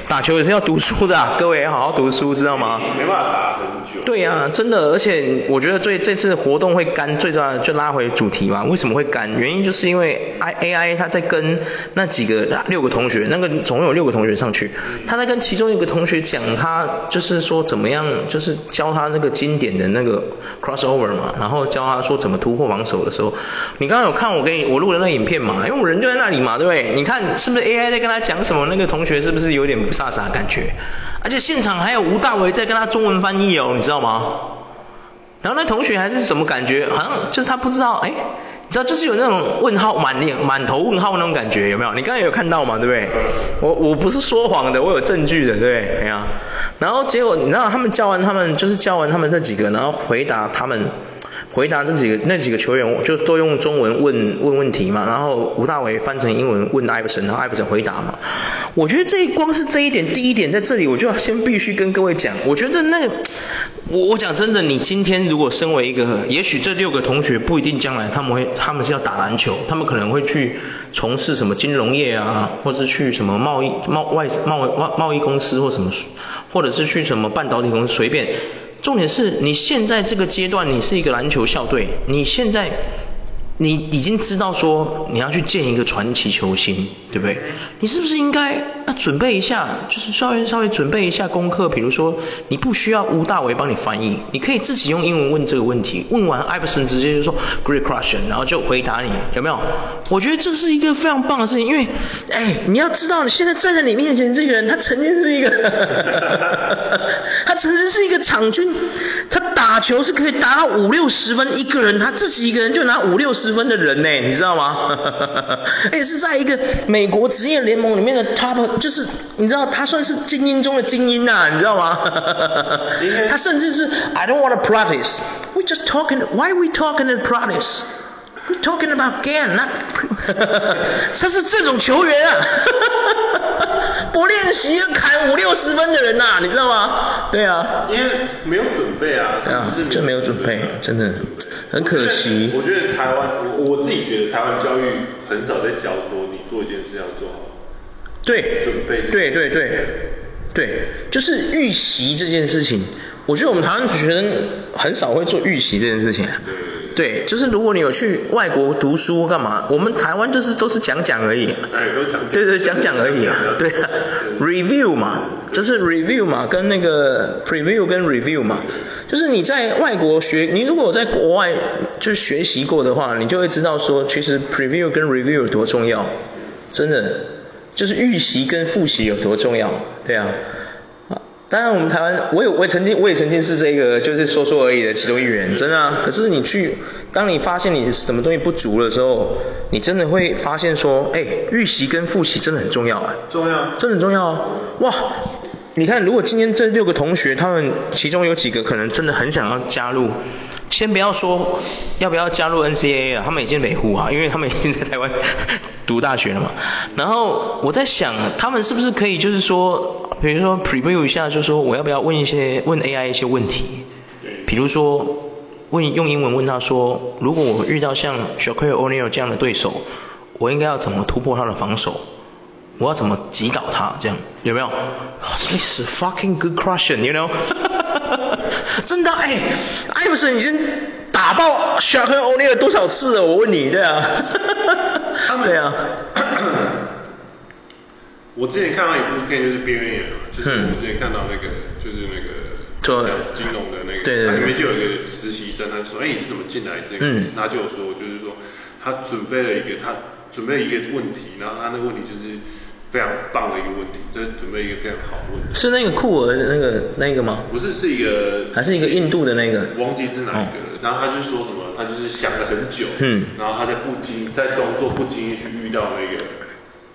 打球也是要读书的，各位要好好读书，知道吗？没办法打很久。对啊，真的，而且我觉得最这次活动会干，最重要的就拉回主题嘛。为什么会干？原因就是。因为 I A I 他在跟那几个六个同学，那个总有六个同学上去，他在跟其中一个同学讲，他就是说怎么样，就是教他那个经典的那个 crossover 嘛，然后教他说怎么突破防守的时候，你刚刚有看我给你我录的那影片嘛？因为我人就在那里嘛，对不对？你看是不是 A I 在跟他讲什么？那个同学是不是有点不飒飒感觉？而且现场还有吴大维在跟他中文翻译哦，你知道吗？然后那同学还是什么感觉？好像就是他不知道，哎。你知道就是有那种问号满脸满头问号那种感觉有没有？你刚才有看到吗？对不对？我我不是说谎的，我有证据的，对不对？哎呀，然后结果你知道他们教完他们就是教完他们这几个，然后回答他们。回答这几个那几个球员，就都用中文问问问题嘛，然后吴大维翻成英文问艾弗森，然后艾弗森回答嘛。我觉得这光是这一点，第一点在这里，我就要先必须跟各位讲，我觉得那，我我讲真的，你今天如果身为一个，也许这六个同学不一定将来他们会，他们是要打篮球，他们可能会去从事什么金融业啊，或是去什么贸易贸外贸贸贸易公司或什么，或者是去什么半导体公司随便。重点是你现在这个阶段，你是一个篮球校队，你现在。你已经知道说你要去见一个传奇球星，对不对？你是不是应该要准备一下，就是稍微稍微准备一下功课？比如说，你不需要吴大维帮你翻译，你可以自己用英文问这个问题。问完艾弗森直接就说 Great question，然后就回答你，有没有？我觉得这是一个非常棒的事情，因为，哎，你要知道，你现在站在你面前这个人，他曾经是一个，他曾经是一个场均，他打球是可以达到五六十分一个人，他自己一个人就拿五六十。十分的人呢，你知道吗？也是在一个美国职业联盟里面的 top，就是你知道他算是精英中的精英呐，你知道吗？他甚至是 I don't want to practice, we just talking, why we talking in practice？We Talking about game，那，这是这种球员啊，不练习砍五六十分的人呐、啊，你知道吗？对啊。因为没有准备啊。对啊，这没有准备，真的 很可惜。我觉得台湾，我我自己觉得台湾教育很少在教说你做一件事要做好。对。准备。对对对。对，就是预习这件事情，我觉得我们台湾学生很少会做预习这件事情。对，就是如果你有去外国读书干嘛，我们台湾就是都是讲讲而已。哎，都讲讲。对对，讲讲而已啊。对啊，review 嘛，就是 review 嘛，跟那个 preview 跟 review 嘛，就是你在外国学，你如果在国外就学习过的话，你就会知道说，其实 preview 跟 review 有多重要，真的，就是预习跟复习有多重要，对啊。当然，我们台湾，我也我也曾经我也曾经是这个就是说说而已的其中一员，真的啊。可是你去，当你发现你什么东西不足的时候，你真的会发现说，哎，预习跟复习真的很重要啊。重要。真的很重要啊。哇，你看，如果今天这六个同学，他们其中有几个可能真的很想要加入，先不要说要不要加入 NCAA 啊，他们已经没户啊，因为他们已经在台湾 读大学了嘛。然后我在想，他们是不是可以就是说。比如说 preview 一下，就是说我要不要问一些问 AI 一些问题？比如说问用英文问他说，如果我遇到像 s h a q u i l O'Neal 这样的对手，我应该要怎么突破他的防守？我要怎么击倒他？这样有没有？This is fucking good question，you know？真的哎，艾弗森已经打爆 Shaquille O'Neal 多少次了？我问你，对啊？对啊。我之前看到一部片，就是《边缘人》嘛，就是我之前看到那个，就是那个做金融的那个，对里面就有一个实习生，他就说，哎，你是怎么进来这个？他就有说，就是说他准备了一个，他准备了一个问题，然后他那个问题就是非常棒的一个问题，就是准备一个非常好的问题。是那个酷儿的那个那个吗？不是，是一个还是一个印度的那个？忘记是哪一个了。然后他就说什么，他就是想了很久，嗯，然后他在不经在装作不经意去遇到那个。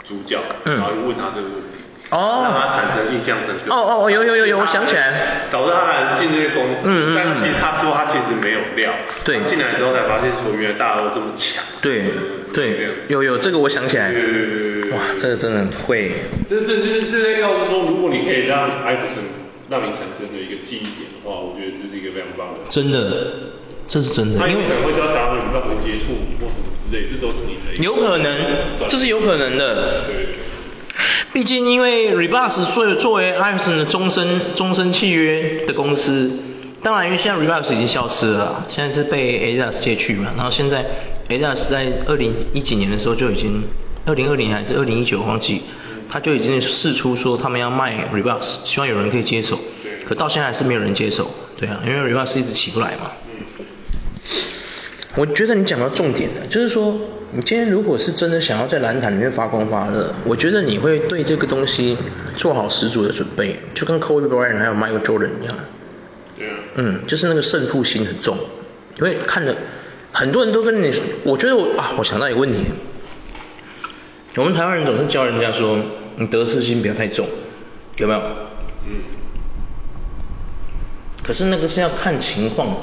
主角，然后问他这个问题，哦，让他产生印象深刻。哦哦哦，有有有有，我想起来，导致他来进这个公司。嗯嗯。但其实他说他其实没有料。对。进来之后才发现说原来大家都这么强。对对。有有这个我想起来。哇，这个真的会。这这就是这在告诉说，如果你可以让艾弗森让你产生的一个记忆点的话，我觉得这是一个非常棒的。真的。这是真的，他有可能会教导你，不会接触你或什么之类，这都是你的。有可能，这是有可能的。对。毕竟因为 Reebok 作作为艾弗森的终身终身契约的公司，当然因为现在 Rebus 已经消失了，现在是被 Adidas 接去嘛。然后现在 Adidas 在二零一几年的时候就已经，二零二零还是二零一九忘记，他就已经试出说他们要卖 Rebus，希望有人可以接手。可到现在还是没有人接手，对啊，因为 Rebus 一直起不来嘛。我觉得你讲到重点了，就是说，你今天如果是真的想要在篮坛里面发光发热，我觉得你会对这个东西做好十足的准备，就跟 Kobe Bryant 还有 Michael Jordan 一样。对啊。嗯，就是那个胜负心很重，因为看的很多人都跟你，我觉得我啊，我想到一个问题，我们台湾人总是教人家说，你得失心不要太重，有没有？嗯。可是那个是要看情况。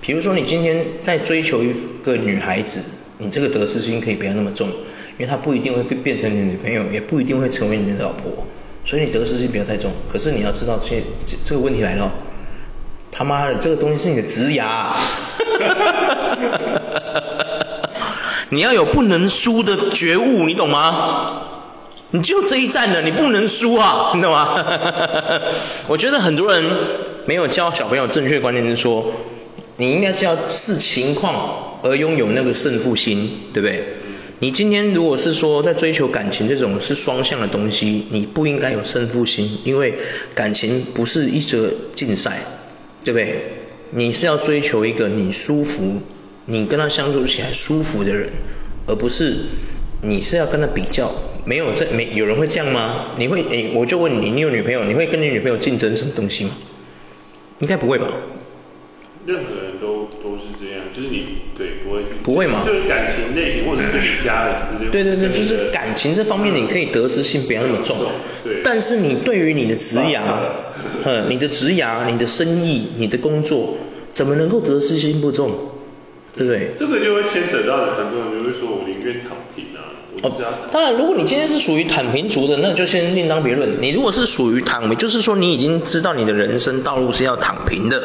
比如说你今天在追求一个女孩子，你这个得失心可以不要那么重，因为她不一定会变成你女朋友，也不一定会成为你的老婆，所以你得失心不要太重。可是你要知道，这这个问题来了，他妈的，这个东西是你的职涯，你要有不能输的觉悟，你懂吗？你就这一战了，你不能输啊，你懂吗？我觉得很多人没有教小朋友正确观念，是说。你应该是要视情况而拥有那个胜负心，对不对？你今天如果是说在追求感情这种是双向的东西，你不应该有胜负心，因为感情不是一则竞赛，对不对？你是要追求一个你舒服，你跟他相处起来舒服的人，而不是你是要跟他比较。没有这没有人会这样吗？你会诶，我就问你，你有女朋友，你会跟你女朋友竞争什么东西吗？应该不会吧？任何人都都是这样，就是你对不会去不会吗？对感情类型或者对你家人之类。对对对，就是感情这方面你可以得失心不要那么重。对。但是你对于你的职涯，嗯，你的职涯、你的生意、你的工作，怎么能够得失心不重？对不对？这个就会牵扯到很多人就会说，我宁愿躺平啊。哦，当然，如果你今天是属于躺平族的，那就先另当别论。你如果是属于躺平，就是说你已经知道你的人生道路是要躺平的，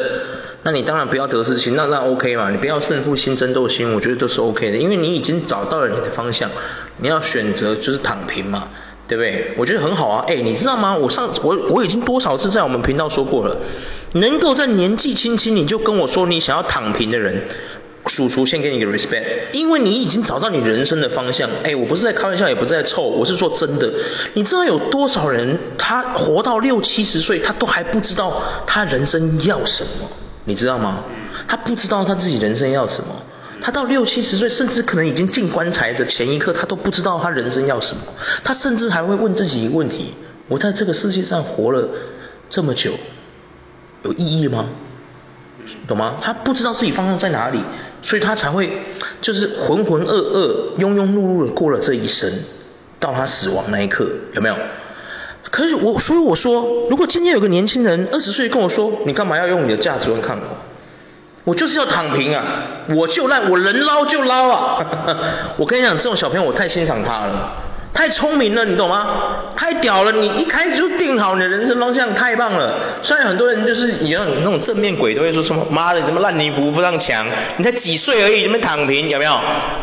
那你当然不要得失心，那那 OK 嘛，你不要胜负心、争斗心，我觉得都是 OK 的，因为你已经找到了你的方向，你要选择就是躺平嘛，对不对？我觉得很好啊，哎，你知道吗？我上我我已经多少次在我们频道说过了，能够在年纪轻轻你就跟我说你想要躺平的人。叔叔先给你一个 respect，因为你已经找到你人生的方向。哎，我不是在开玩笑，也不是在凑，我是说真的。你知道有多少人，他活到六七十岁，他都还不知道他人生要什么，你知道吗？他不知道他自己人生要什么。他到六七十岁，甚至可能已经进棺材的前一刻，他都不知道他人生要什么。他甚至还会问自己一个问题：我在这个世界上活了这么久，有意义吗？懂吗？他不知道自己方向在哪里，所以他才会就是浑浑噩噩、庸庸碌碌的过了这一生，到他死亡那一刻，有没有？可是我，所以我说，如果今天有个年轻人二十岁跟我说，你干嘛要用你的价值观看我？我就是要躺平啊，我就烂，我能捞就捞啊！我跟你讲，这种小朋友我太欣赏他了。太聪明了，你懂吗？太屌了！你一开始就定好你的人生方向，太棒了。虽然很多人就是以那种那种正面鬼都会说什么妈的，什么烂泥扶不上墙，你才几岁而已，你们躺平有没有？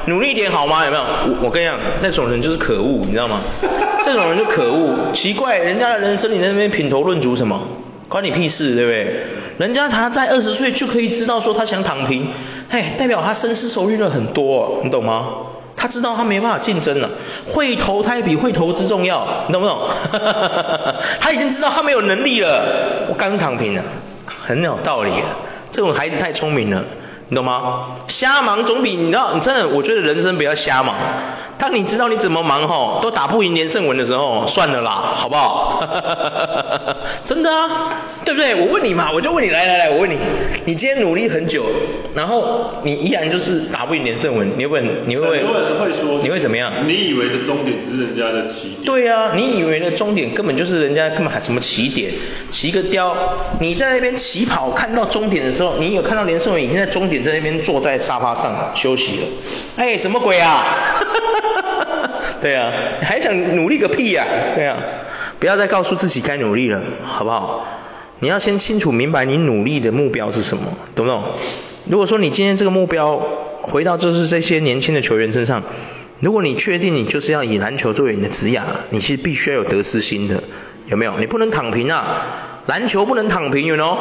努力一点好吗？有没有？我我跟你讲，那种人就是可恶，你知道吗？这种人就可恶，奇怪，人家的人生你在那边品头论足什么？关你屁事，对不对？人家他在二十岁就可以知道说他想躺平，嘿，代表他深思熟虑了很多，你懂吗？他知道他没办法竞争了，会投胎比会投资重要，你懂不懂？他已经知道他没有能力了，我刚躺平了，很有道理。这种孩子太聪明了。你懂吗？瞎忙总比你知道，你真的，我觉得人生不要瞎忙。当你知道你怎么忙吼，都打不赢连胜文的时候，算了啦，好不好？真的啊，对不对？我问你嘛，我就问你，来来来，我问你，你今天努力很久，然后你依然就是打不赢连胜文，你会问，你会问，很多人会说，你会怎么样？你以为的终点只是人家的起点。对啊，你以为的终点根本就是人家根本还什么起点，骑个雕，你在那边起跑看到终点的时候，你有看到连胜文已经在终点。在那边坐在沙发上休息了，哎，什么鬼啊？对啊，还想努力个屁呀？对啊，不要再告诉自己该努力了，好不好？你要先清楚明白你努力的目标是什么，懂不懂？如果说你今天这个目标回到就是这些年轻的球员身上，如果你确定你就是要以篮球作为你的职业，你其实必须要有得失心的，有没有？你不能躺平啊！篮球不能躺平，you know？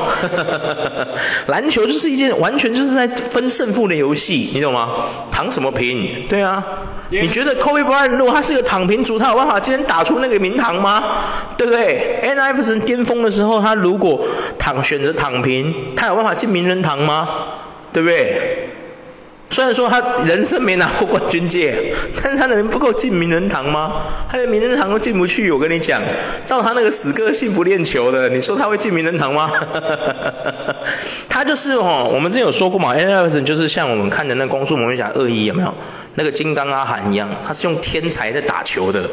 篮球就是一件完全就是在分胜负的游戏，你懂吗？躺什么平？对啊你觉得 Kobe Bryant 如果他是个躺平族，他有办法今天打出那个名堂吗？对不对？Allen Iverson 巅峰的时候，他如果躺选择躺平，他有办法进名人堂吗？对不对？虽然说他人生没拿过冠军戒，但是他能不够进名人堂吗？他连名人堂都进不去，我跟你讲，照他那个死个性不练球的，你说他会进名人堂吗？他就是哦，我们之前有说过嘛，Allen Iverson 就是像我们看的那光速蒙面侠二一有没有？那个金刚阿含一样，他是用天才在打球的，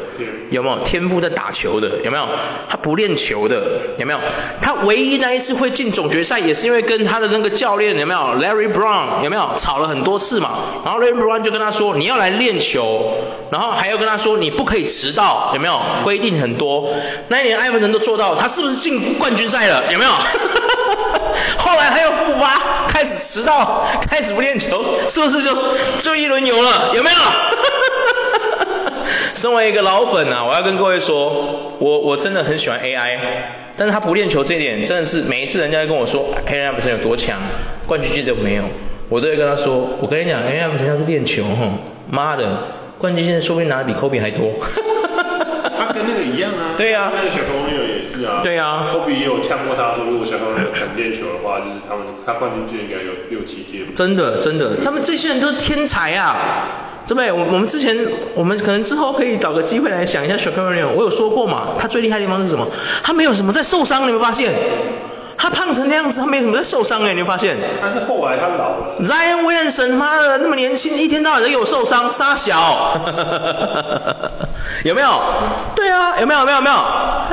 有没有？天赋在打球的，有没有？他不练球的，有没有？他唯一那一次会进总决赛，也是因为跟他的那个教练有没有？Larry Brown 有没有？吵了很多次是嘛，然后 Larry Brown 就跟他说，你要来练球，然后还要跟他说你不可以迟到，有没有？规定很多，那一年艾弗森都做到，他是不是进冠军赛了？有没有？后来他又复发，开始迟到，开始不练球，是不是就就一轮游了？有没有？哈哈哈身为一个老粉啊，我要跟各位说，我我真的很喜欢 AI，但是他不练球这一点，真的是每一次人家都跟我说 AI 本身有多强，冠军记得没有，我都会跟他说，我跟你讲身要是练球，哈，妈的，冠军现在说不定拿的比 Kobe 还多。他跟那个一样啊，对啊，那个小朋友也是啊，对啊，Kobe 也有呛过他说，如果小朋友肯练球的话，就是他们他冠军就应该有六七届。真的真的，他们这些人都是天才啊，对不对？我我们之前我们可能之后可以找个机会来想一下 Shaquille O'Neal，我有说过嘛，他最厉害的地方是什么？他没有什么在受伤，你有没有发现？他胖成那样子，他没什么在受伤哎，你有发现？但是后来他老了。Zion Williamson，妈的那么年轻，一天到晚都有受伤，杀小。有没有？对啊，有没有？有没有？有没有？啊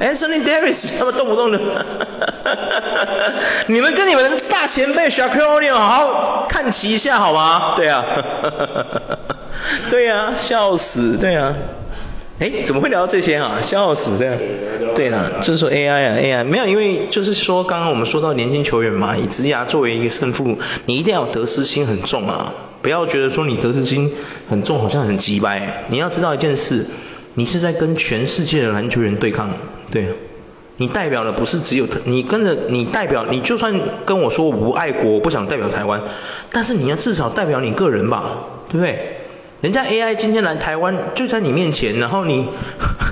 ，Anthony Davis 他们动不动的，你们跟你们大前辈 Shaquille O'Neal 好好看齐一下好吗？对啊，对啊，笑死，对啊。哎，怎么会聊到这些啊？笑死，对。对了，就是说 AI 啊，AI 没有，因为就是说刚刚我们说到年轻球员嘛，以职涯作为一个胜负，你一定要得失心很重啊，不要觉得说你得失心很重，好像很鸡掰。你要知道一件事，你是在跟全世界的篮球员对抗，对，你代表的不是只有你跟着你代表，你就算跟我说我不爱国，我不想代表台湾，但是你要至少代表你个人吧，对不对？人家 AI 今天来台湾就在你面前，然后你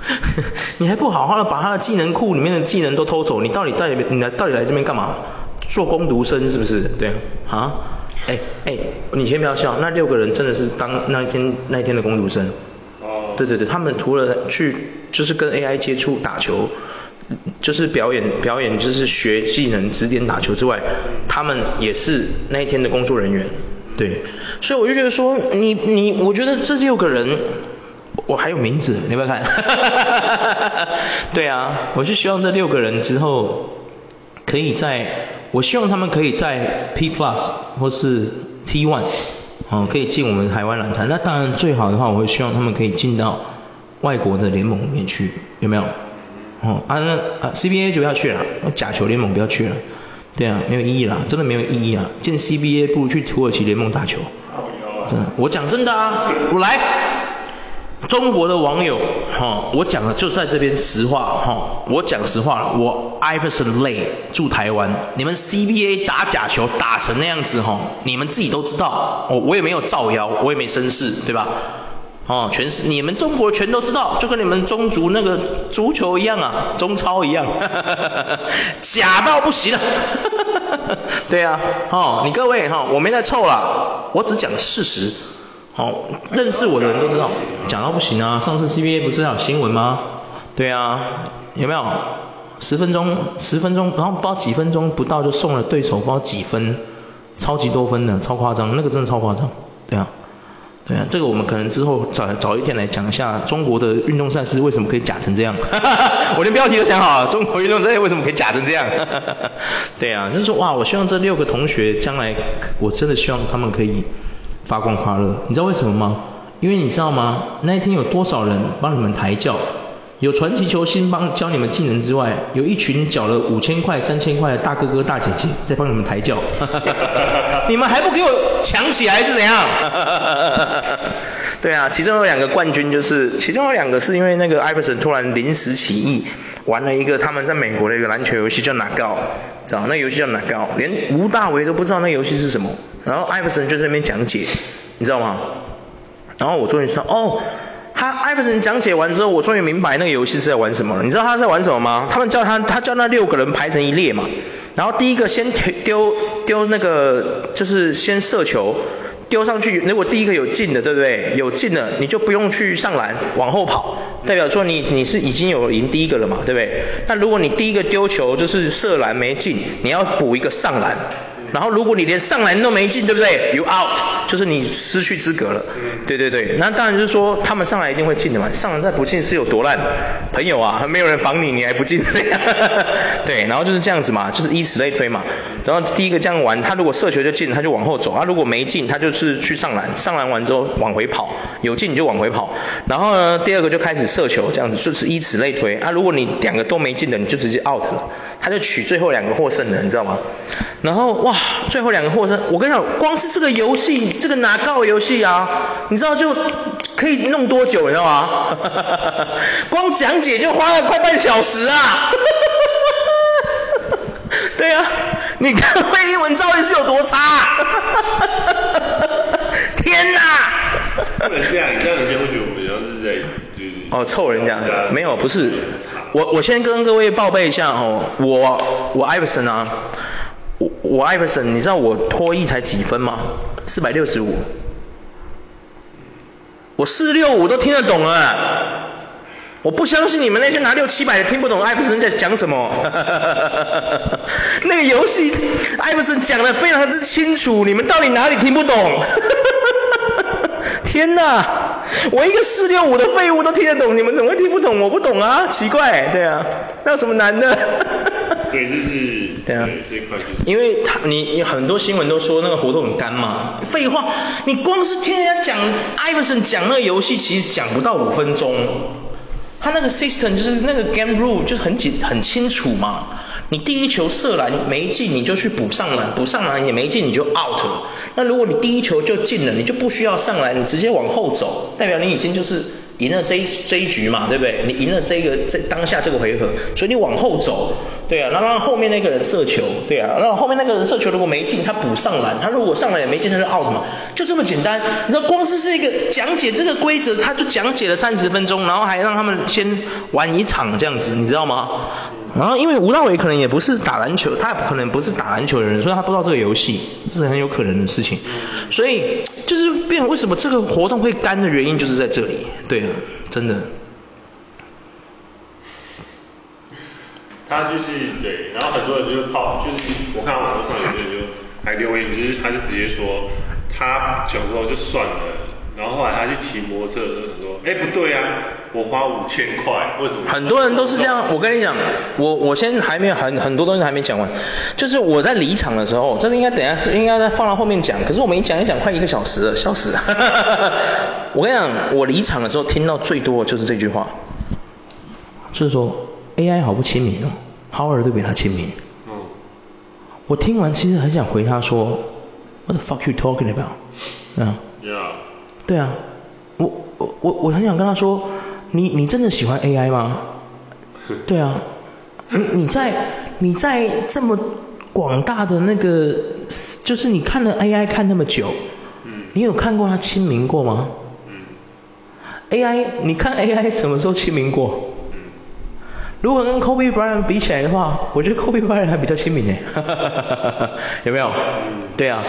你还不好好的把他的技能库里面的技能都偷走，你到底在你来到底来这边干嘛？做工读生是不是？对啊，啊，哎哎，你先不要笑，那六个人真的是当那一天那一天的工读生。哦。对对对，他们除了去就是跟 AI 接触打球，就是表演表演就是学技能指点打球之外，他们也是那一天的工作人员。对，所以我就觉得说，你你，我觉得这六个人，我还有名字，你不要看？对啊，我是希望这六个人之后，可以在，我希望他们可以在 P Plus 或是 T One，哦，可以进我们台湾篮坛。那当然最好的话，我会希望他们可以进到外国的联盟里面去，有没有？哦，啊那啊 CBA 就不要去了，假球联盟不要去了。对啊，没有意义啦，真的没有意义啊！进 CBA 不如去土耳其联盟打球。真的，我讲真的啊，我来，中国的网友哈，我讲的就在这边实话哈，我讲实话了，我 Iverson 累住台湾，你们 CBA 打假球打成那样子哈，你们自己都知道，我我也没有造谣，我也没生事，对吧？哦，全是你们中国全都知道，就跟你们中足那个足球一样啊，中超一样，假到不行了。对啊，哦，你各位哈、哦，我没在凑啦，我只讲事实。哦，认识我的人都知道，假到不行啊。上次 CBA 不是还有新闻吗？对啊，有没有？十分钟，十分钟，然后不知道几分钟不到就送了对手不知道几分，超级多分的，超夸张，那个真的超夸张。对啊。对啊，这个我们可能之后早早一天来讲一下中国的运动赛事为什么可以假成这样。我连标题都想好了，中国运动赛事为什么可以假成这样？对啊，就是说哇，我希望这六个同学将来，我真的希望他们可以发光发热。你知道为什么吗？因为你知道吗？那一天有多少人帮你们抬轿？有传奇球星帮教你们技能之外，有一群缴了五千块、三千块的大哥哥大姐姐在帮你们抬轿，你们还不给我抢起来是怎样？对啊，其中有两个冠军就是，其中有两个是因为那个艾弗森突然临时起意玩了一个他们在美国的一个篮球游戏叫 Knockout，知道那游戏叫 Knockout，连吴大维都不知道那游戏是什么，然后艾弗森就在那边讲解，你知道吗？然后我终于说哦。他艾弗森讲解完之后，我终于明白那个游戏是在玩什么了。你知道他在玩什么吗？他们叫他，他叫那六个人排成一列嘛。然后第一个先丢丢那个，就是先射球，丢上去。如果第一个有进的，对不对？有进的，你就不用去上篮，往后跑，代表说你你是已经有赢第一个了嘛，对不对？但如果你第一个丢球就是射篮没进，你要补一个上篮。然后如果你连上篮都没进，对不对？You out，就是你失去资格了。对对对，那当然就是说他们上来一定会进的嘛。上篮再不进是有多烂？朋友啊，还没有人防你，你还不进这样。对，然后就是这样子嘛，就是以此类推嘛。然后第一个这样玩，他如果射球就进，他就往后走；他如果没进，他就是去上篮。上篮完之后往回跑，有进你就往回跑。然后呢，第二个就开始射球，这样子就是以此类推。啊，如果你两个都没进的，你就直接 out 了。他就取最后两个获胜的，你知道吗？然后哇。最后两个获胜，我跟你讲，光是这个游戏，这个拿高游戏啊，你知道就可以弄多久，你知道吗？光讲解就花了快半小时啊！对啊，你看会英文造诣是有多差？天哪！不能这样，你这样人家会觉得我们好像是在就是哦臭人家，没有不是，我我先跟各位报备一下哦，我我艾弗森啊。我艾弗森，你知道我脱衣才几分吗？四百六十五。我四六五都听得懂啊！我不相信你们那些拿六七百的听不懂艾弗森在讲什么。那个游戏艾弗森讲的非常之清楚，你们到底哪里听不懂？天哪！我一个四六五的废物都听得懂，你们怎么会听不懂？我不懂啊，奇怪，对啊，那有什么难的？所以就是对啊，对这块就是，因为他你你很多新闻都说那个活动很干嘛，废话，你光是听人家讲，Iverson 讲那个游戏其实讲不到五分钟，他那个 system 就是那个 game rule 就是很紧很清楚嘛。你第一球射篮没进，你就去补上篮，补上篮也没进，你就 out 了。那如果你第一球就进了，你就不需要上来，你直接往后走，代表你已经就是赢了这一这一局嘛，对不对？你赢了这个这当下这个回合，所以你往后走，对啊，然后让后面那个人射球，对啊，然后面那个人射球如果没进，他补上篮，他如果上来也没进，他就 out 嘛，就这么简单。你知道光是这个讲解这个规则，他就讲解了三十分钟，然后还让他们先玩一场这样子，你知道吗？然后因为吴大伟可能也不是打篮球，他也不可能不是打篮球的人，所以他不知道这个游戏，这是很有可能的事情。所以就是变为什么这个活动会干的原因就是在这里，对啊，真的。他就是对，然后很多人就是泡，就是我看网络上有些人就还留言，就是他就直接说他小时候就算了。然后后来他去骑摩托车的说，哎不对啊，我花五千块，为什么？很多人都是这样，我跟你讲，我我先还没有很很多东西还没讲完，就是我在离场的时候，这是应该等一下是应该再放到后面讲，可是我们一讲一讲快一个小时了，笑死了。我跟你讲，我离场的时候听到最多的就是这句话，就是说 AI 好不亲民哦，Howard 都比他亲民。嗯。我听完其实很想回他说，What the fuck you talking about？嗯。Yeah. 对啊，我我我我很想跟他说，你你真的喜欢 AI 吗？对啊，你你在你在这么广大的那个，就是你看了 AI 看那么久，你有看过他亲民过吗？AI，你看 AI 什么时候亲民过？如果跟 Kobe Bryant 比起来的话，我觉得 Kobe Bryant 还比较亲民呢，有没有？对啊。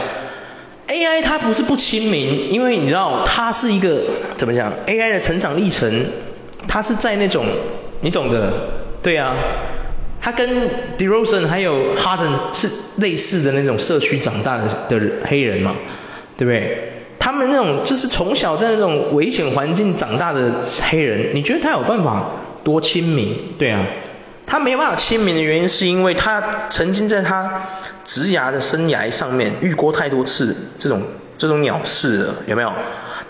AI 它不是不亲民，因为你知道它是一个怎么讲？AI 的成长历程，它是在那种你懂的，对啊，它跟 DeRozan 还有 Harden 是类似的那种社区长大的的黑人嘛，对不对？他们那种就是从小在那种危险环境长大的黑人，你觉得他有办法多亲民？对啊。他没办法签名的原因，是因为他曾经在他职涯的生涯上面遇过太多次这种这种鸟事了，有没有？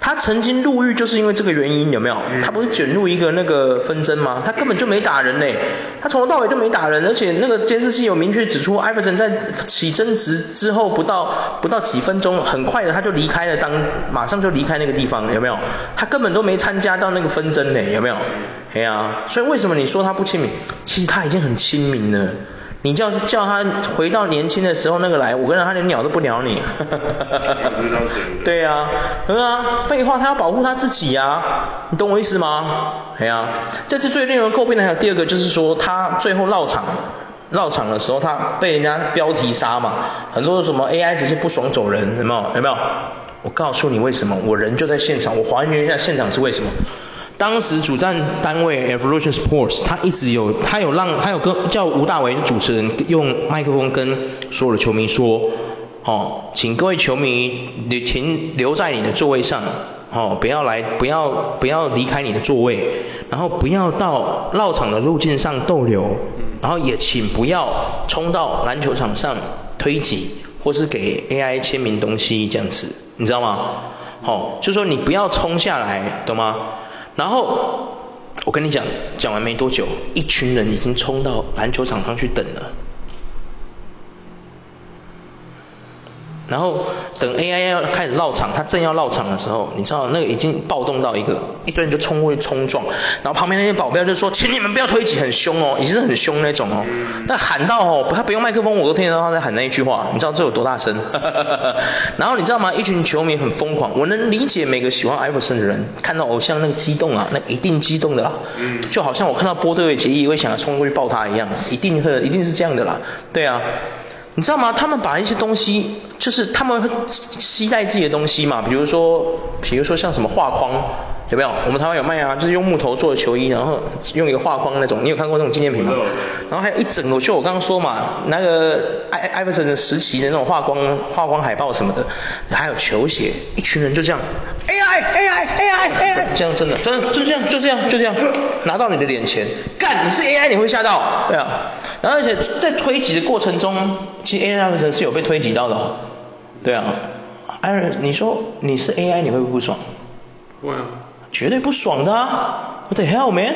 他曾经入狱就是因为这个原因，有没有？他不是卷入一个那个纷争吗？他根本就没打人嘞，他从头到尾就没打人，而且那个监视器有明确指出，艾弗森在起争执之后不到不到几分钟，很快的他就离开了当，马上就离开那个地方，有没有？他根本都没参加到那个纷争嘞，有没有？哎呀，所以为什么你说他不亲民？其实他已经很亲民了。你要是叫他回到年轻的时候那个来，我跟你讲，他连鸟都不鸟你。对呀，对啊，废话，他要保护他自己啊，你懂我意思吗？哎呀，这次最令人诟病的还有第二个，就是说他最后绕场，绕场的时候他被人家标题杀嘛，很多什么 AI 只是不爽走人，有没有？有没有？我告诉你为什么，我人就在现场，我还原一下现场是为什么。当时主战单位 Evolution Sports，他一直有，他有让，他有跟叫吴大维主持人用麦克风跟所有的球迷说，哦，请各位球迷你停留在你的座位上，哦，不要来，不要不要离开你的座位，然后不要到绕场的路径上逗留，然后也请不要冲到篮球场上推挤或是给 AI 签名东西这样子，你知道吗？好、哦，就说你不要冲下来，懂吗？然后我跟你讲，讲完没多久，一群人已经冲到篮球场上去等了。然后等 AI 要开始绕场，他正要绕场的时候，你知道那个已经暴动到一个，一堆人就冲过去冲撞，然后旁边那些保镖就说，请你们不要推挤，很凶哦，已经是很凶那种哦。那喊到哦，他不用麦克风，我都听得到他在喊那一句话，你知道这有多大声？然后你知道吗？一群球迷很疯狂，我能理解每个喜欢艾弗森的人看到偶像那个激动啊，那一定激动的啦。就好像我看到波多野结衣也会想要冲过去抱他一样，一定会，一定是这样的啦。对啊。你知道吗？他们把一些东西，就是他们会携带自己的东西嘛，比如说，比如说像什么画框，有没有？我们台湾有卖啊，就是用木头做的球衣，然后用一个画框那种，你有看过那种纪念品吗？然后还有一整个，就我刚刚说嘛，那个艾艾弗森的时期的那种画框画框海报什么的，还有球鞋，一群人就这样，AI AI AI AI，这样真的真的就这样就这样就这样拿到你的脸前，干，你是 AI 你会吓到，对啊，然后而且在推挤的过程中。其实 AI 人是有被推挤到的，哦，对啊，艾瑞，你说你是 AI，你会不会不爽？会啊，绝对不爽的啊！What the hell man？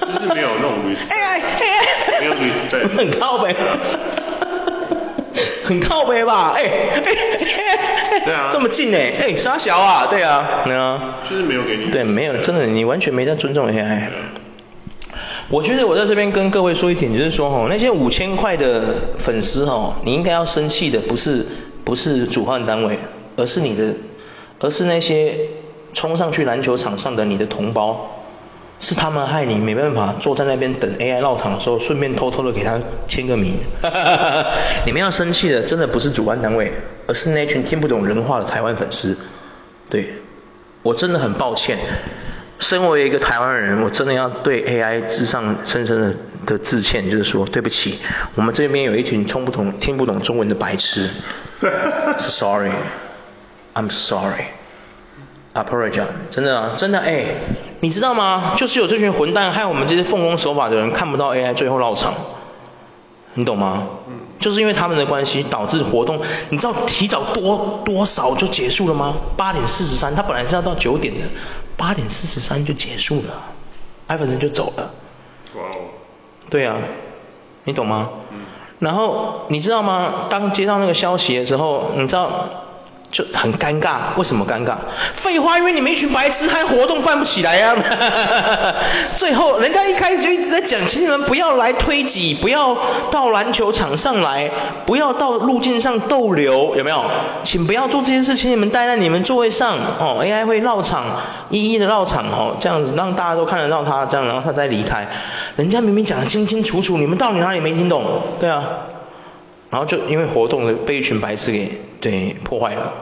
就是没有那种 respect，AI AI，没有 respect，很靠北，很靠北吧？哎哎对啊，这么近哎，哎，沙小啊？对啊，对啊，就是没有给你，对，没有，真的，你完全没在尊重 AI。我觉得我在这边跟各位说一点，就是说哈，那些五千块的粉丝哈，你应该要生气的不是不是主办单位，而是你的，而是那些冲上去篮球场上的你的同胞，是他们害你没办法坐在那边等 AI 绕场的时候，顺便偷偷的给他签个名。你们要生气的真的不是主办单位，而是那群听不懂人话的台湾粉丝。对，我真的很抱歉。身为一个台湾人，我真的要对 AI 致上深深的的致歉，就是说对不起，我们这边有一群听不懂听不懂中文的白痴。Sorry，I'm sorry，apologize，真的啊，真的哎，你知道吗？就是有这群混蛋害我们这些奉公守法的人看不到 AI 最后落场，你懂吗？嗯。就是因为他们的关系导致活动，你知道提早多多少就结束了吗？八点四十三，他本来是要到九点的。八点四十三就结束了，艾弗森就走了。哇哦。对啊，你懂吗？嗯。然后你知道吗？当接到那个消息的时候，你知道就很尴尬。为什么尴尬？废话，因为你们一群白痴，还活动办不起来呀、啊。最后人家一开始就一直在讲，请你们不要来推挤，不要到篮球场上来，不要到路径上逗留，有没有？请不要做这件事情，请你们待在你们座位上哦。AI 会绕场。一一的绕场哦，这样子让大家都看得到他，这样然后他再离开。人家明明讲得清清楚楚，你们到底哪里没听懂？对啊，然后就因为活动的被一群白痴给对破坏了。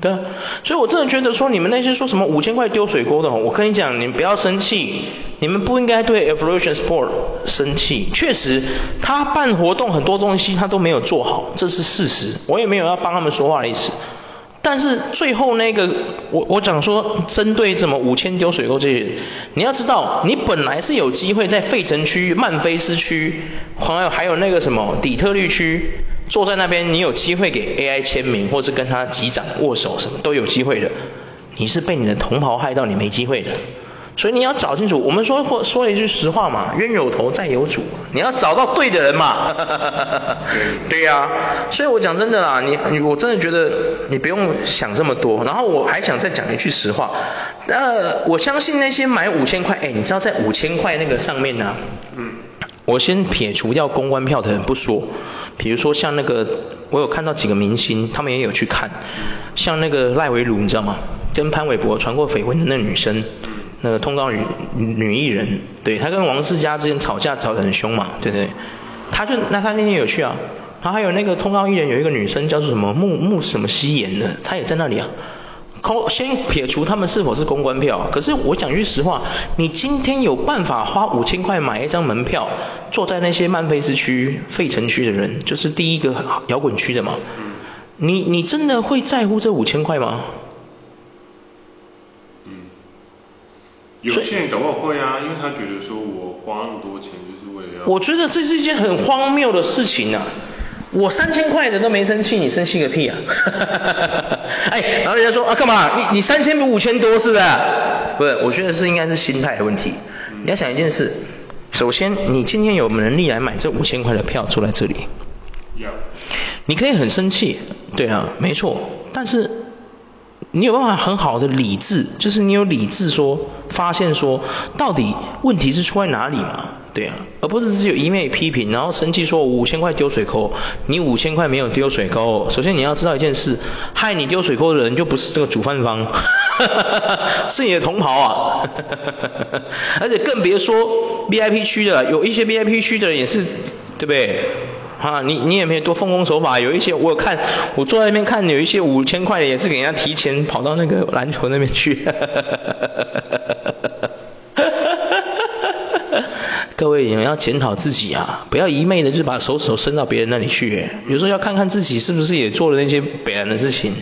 对啊，所以我真的觉得说你们那些说什么五千块丢水沟的，我跟你讲，你们不要生气，你们不应该对 Evolution Sport 生气。确实，他办活动很多东西他都没有做好，这是事实，我也没有要帮他们说话的意思。但是最后那个，我我讲说，针对什么五千丢水沟这些人，你要知道，你本来是有机会在费城区、曼菲斯区，还有还有那个什么底特律区，坐在那边，你有机会给 AI 签名，或是跟他击掌握手，什么都有机会的。你是被你的同袍害到，你没机会的。所以你要找清楚，我们说或说了一句实话嘛，冤有头债有主，你要找到对的人嘛。对呀、啊，所以我讲真的啦，你你我真的觉得你不用想这么多。然后我还想再讲一句实话，呃，我相信那些买五千块，哎，你知道在五千块那个上面呢、啊，嗯，我先撇除掉公关票的人不说，比如说像那个我有看到几个明星，他们也有去看，像那个赖维鲁，你知道吗？跟潘玮柏传过绯闻的那女生。那个通告女女艺人，对，她跟王世佳之间吵架吵得很凶嘛，对不对？她就那她那天有去啊，然后还有那个通告艺人有一个女生叫做什么木木什么夕颜的，她也在那里啊。先撇除他们是否是公关票，可是我讲句实话，你今天有办法花五千块买一张门票，坐在那些曼菲斯区、费城区的人，就是第一个摇滚区的嘛，你你真的会在乎这五千块吗？有些人搞不好会啊，因为他觉得说我花那么多钱就是为了要。我觉得这是一件很荒谬的事情啊！我三千块的都没生气，你生气个屁啊！哎，然后人家说啊干嘛？你你三千比五千多是不是？不是，我觉得是应该是心态的问题。你要想一件事，首先你今天有能力来买这五千块的票坐在这里，有，你可以很生气，对啊，没错，但是。你有办法很好的理智，就是你有理智说，发现说，到底问题是出在哪里嘛？对啊，而不是只有一昧批评，然后生气说五千块丢水沟，你五千块没有丢水沟。首先你要知道一件事，害你丢水沟的人就不是这个主办方，是你的同袍啊，而且更别说 VIP 区的，有一些 VIP 区的人也是，对不对？啊，你你也没有多奉公守法，有一些我看，我坐在那边看，有一些五千块的也是给人家提前跑到那个篮球那边去。各位，你们要检讨自己啊，不要一昧的就把手手伸到别人那里去，有时候要看看自己是不是也做了那些北烂的事情，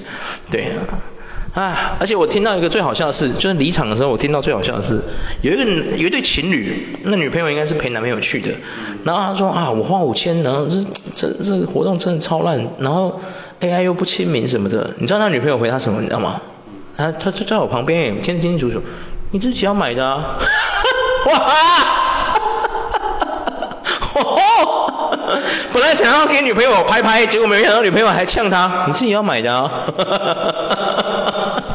对啊，啊，而且我听到一个最好笑的事，就是离场的时候我听到最好笑的事，有一个有一对情侣，那女朋友应该是陪男朋友去的，然后他说啊，我花五千，然后这这这个活动真的超烂，然后 AI 又不亲民什么的，你知道他女朋友回他什么，你知道吗？他他就在我旁边，听得清清楚楚，你自己要买的啊，哇！本来想要给女朋友拍拍，结果没想到女朋友还呛他，你自己要买的啊！哈哈哈哈哈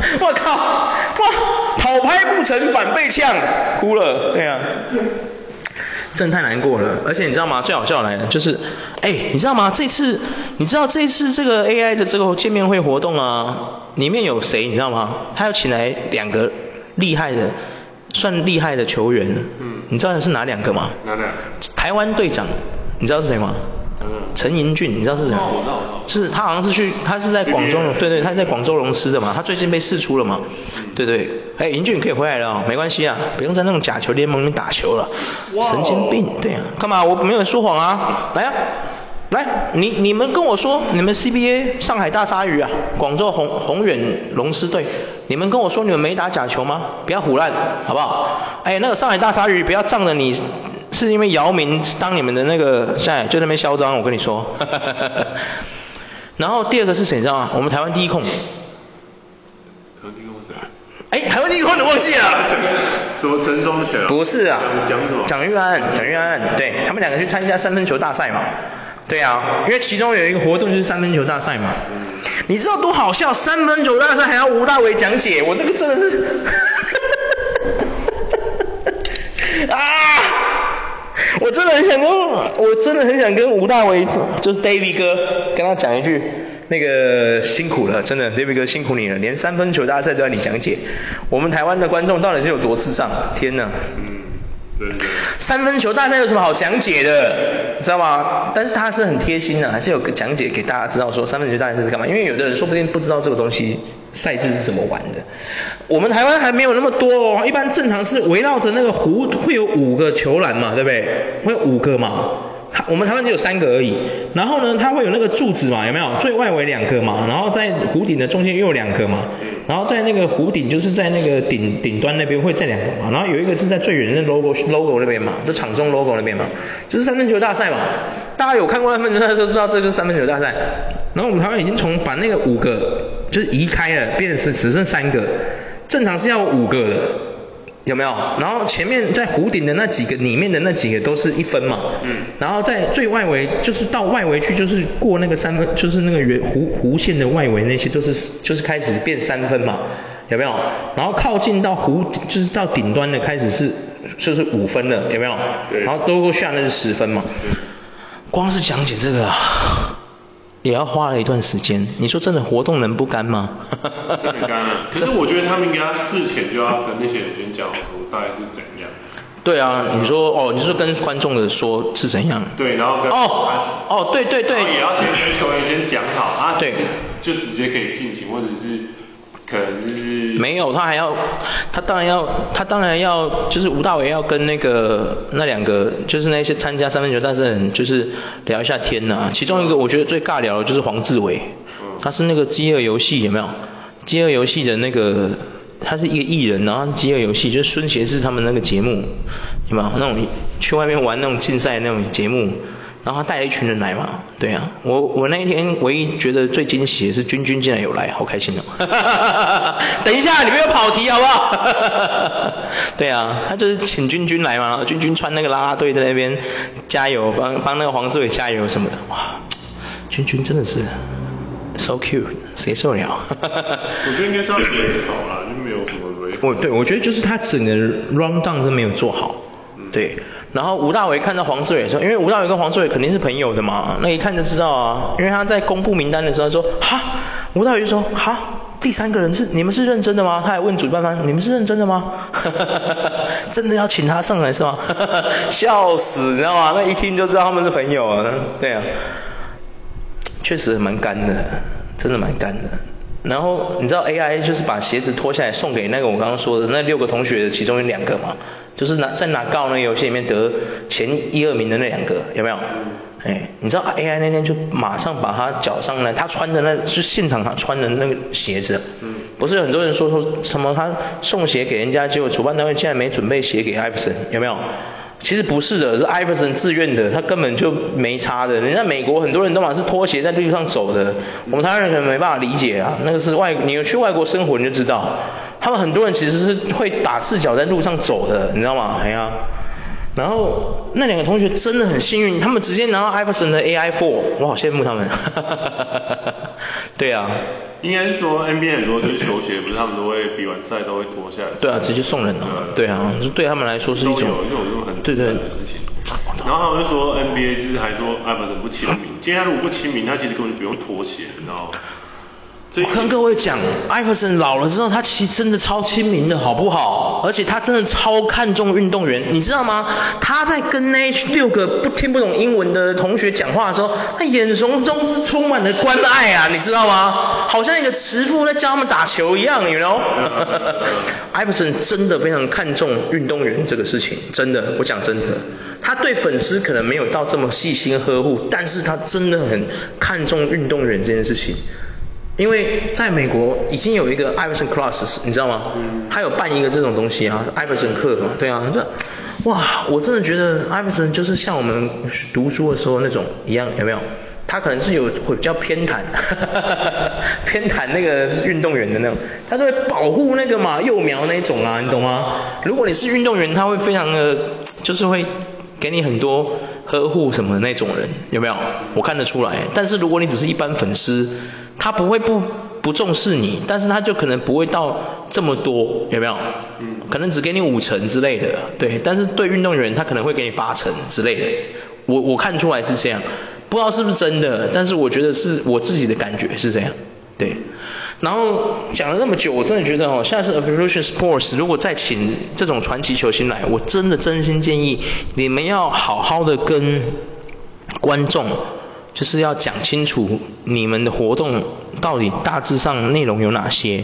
我靠，哇，讨拍不成反被呛，哭了，对啊，真的太难过了。而且你知道吗？最好笑来了，就是，哎，你知道吗？这次，你知道这次这个 AI 的这个见面会活动啊，里面有谁？你知道吗？他要请来两个厉害的，算厉害的球员。嗯。你知道是哪两个吗？哪两？台湾队长。你知道是谁吗？陈盈骏，你知道是谁？吗。是他好像是去，他是在广州，对对，他是在广州龙狮的嘛，他最近被释出了嘛，对对。哎，盈骏你可以回来了哦，没关系啊，不用在那种假球联盟里面打球了。神经病，对啊，干嘛？我没有说谎啊，来啊，来，你你们跟我说，你们 CBA 上海大鲨鱼啊，广州宏宏远龙狮队，你们跟我说你们没打假球吗？不要胡乱，好不好？哎，那个上海大鲨鱼不要仗着你。是因为姚明当你们的那个，现在就那边嚣张，我跟你说。然后第二个是谁，你知道吗？我们台湾第一控。台湾第一控是谁？哎，台湾第一控你忘记了？什么陈双全？不是啊。讲什么？蒋玉安，蒋玉安，对他们两个去参加三分球大赛嘛。对啊，因为其中有一个活动就是三分球大赛嘛。嗯。你知道多好笑？三分球大赛还要吴大维讲解，我那个真的是。啊！我真的很想跟，我真的很想跟吴大维，就是 David 哥，跟他讲一句，那个辛苦了，真的，David 哥辛苦你了，连三分球大赛都要你讲解，我们台湾的观众到底是有多智障？天哪！嗯，对对。三分球大赛有什么好讲解的？你知道吗？但是他是很贴心的，还是有个讲解给大家知道说三分球大赛是干嘛？因为有的人说不定不知道这个东西。赛制是怎么玩的？我们台湾还没有那么多哦，一般正常是围绕着那个湖会有五个球篮嘛，对不对？会有五个嘛。它我们台湾只有三个而已。然后呢，它会有那个柱子嘛，有没有？最外围两个嘛，然后在湖顶的中间又有两个嘛。然后在那个弧顶就是在那个顶顶端那边会再两个嘛。然后有一个是在最远的 logo logo 那边嘛，就场中 logo 那边嘛，就是三分球大赛嘛。大家有看过三分球大赛都知道这就是三分球大赛。然后我们台湾已经从把那个五个。就是移开了，变成只剩三个，正常是要五个的，有没有？然后前面在弧顶的那几个，里面的那几个都是一分嘛。嗯。然后在最外围，就是到外围去，就是过那个三分，就是那个圆弧弧线的外围那些都是，就是开始变三分嘛，有没有？然后靠近到弧，就是到顶端的开始是，就是五分了，有没有？对。然后都过下那是十分嘛。对。光是讲解这个啊。也要花了一段时间，你说真的活动能不干吗？很干啊。可是我觉得他们应该事前就要跟那些人先讲说大概是怎样。对啊，你说哦，你是跟观众的说是怎样？对，然后跟哦哦对对对，也要先跟球员先讲好啊，对，就直接可以进行，或者是。可能就是没有，他还要，他当然要，他当然要，就是吴大维要跟那个那两个，就是那些参加三分球大赛的人，就是聊一下天呐、啊。其中一个我觉得最尬聊的就是黄志伟，他是那个饥饿游戏有没有？饥饿游戏的那个，他是一个艺人，然后是饥饿游戏，就是孙协志他们那个节目，有没有？那种去外面玩那种竞赛那种节目。然后他带了一群人来嘛，对啊，我我那一天唯一觉得最惊喜的是君君竟然有来，好开心哦。等一下，你不要跑题好不好？对啊，他就是请君君来嘛，君君穿那个啦啦队在那边加油，帮帮那个黄志伟加油什么的，哇，君君真的是 so cute，谁受得了？我觉得应该是他没好啦，就没有什么我对，我觉得就是他整个 run down 都没有做好，对。然后吴大维看到黄志伟的时候，因为吴大维跟黄志伟肯定是朋友的嘛，那一看就知道啊，因为他在公布名单的时候说，哈，吴大维就说，哈，第三个人是你们是认真的吗？他还问主办方，你们是认真的吗？真的要请他上来是吗？笑死，你知道吗？那一听就知道他们是朋友啊。对啊，确实蛮干的，真的蛮干的。然后你知道 AI 就是把鞋子脱下来送给那个我刚刚说的那六个同学的其中有两个嘛，就是拿在拿高那个游戏里面得前一二名的那两个有没有？哎，你知道 AI 那天就马上把他脚上呢，他穿的那是现场他穿的那个鞋子，嗯，不是有很多人说说什么他送鞋给人家，结果主办单位竟然没准备鞋给艾弗森，有没有？其实不是的，是艾弗森自愿的，他根本就没差的。人家美国很多人都嘛是拖鞋在路上走的，我们台湾人可能没办法理解啊。那个是外，你有去外国生活你就知道，他们很多人其实是会打赤脚在路上走的，你知道吗？哎呀，然后那两个同学真的很幸运，他们直接拿到艾弗森的 AI Four，我好羡慕他们。对啊。应该是说 NBA 很多就是球鞋，不是他们都会比完赛都会脱下来。对啊，直接送人啊。对啊，对他们来说是一种。有这种很对对的事情。然后他们就说 NBA 就是还说艾弗森不亲民，今天他如果不亲民，他其实根本就不用脱鞋，你知道吗？我跟各位讲，艾弗森老了之后，他其实真的超亲民的，好不好？而且他真的超看重运动员，你知道吗？他在跟那六个不听不懂英文的同学讲话的时候，他眼神中是充满了关爱啊，你知道吗？好像一个慈父在教他们打球一样，你知道？艾弗森真的非常看重运动员这个事情，真的，我讲真的，他对粉丝可能没有到这么细心呵护，但是他真的很看重运动员这件事情。因为在美国已经有一个 Iverson Class，你知道吗？嗯。他有办一个这种东西啊，Iverson 课嘛，对啊，这，哇，我真的觉得 Iverson 就是像我们读书的时候那种一样，有没有？他可能是有会比较偏袒，偏袒那个运动员的那种，他就会保护那个嘛幼苗那种啊，你懂吗？如果你是运动员，他会非常的，就是会。给你很多呵护什么的那种人有没有？我看得出来。但是如果你只是一般粉丝，他不会不不重视你，但是他就可能不会到这么多，有没有？嗯。可能只给你五成之类的，对。但是对运动员，他可能会给你八成之类的。我我看出来是这样，不知道是不是真的，但是我觉得是我自己的感觉是这样，对。然后讲了那么久，我真的觉得哦，下次 Evolution Sports 如果再请这种传奇球星来，我真的真心建议你们要好好的跟观众，就是要讲清楚你们的活动到底大致上内容有哪些。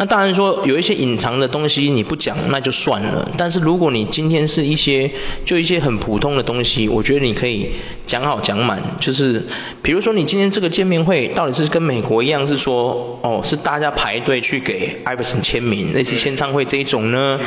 那当然说有一些隐藏的东西你不讲那就算了，但是如果你今天是一些就一些很普通的东西，我觉得你可以讲好讲满，就是比如说你今天这个见面会到底是跟美国一样是说哦是大家排队去给艾弗森签名类似签唱会这一种呢，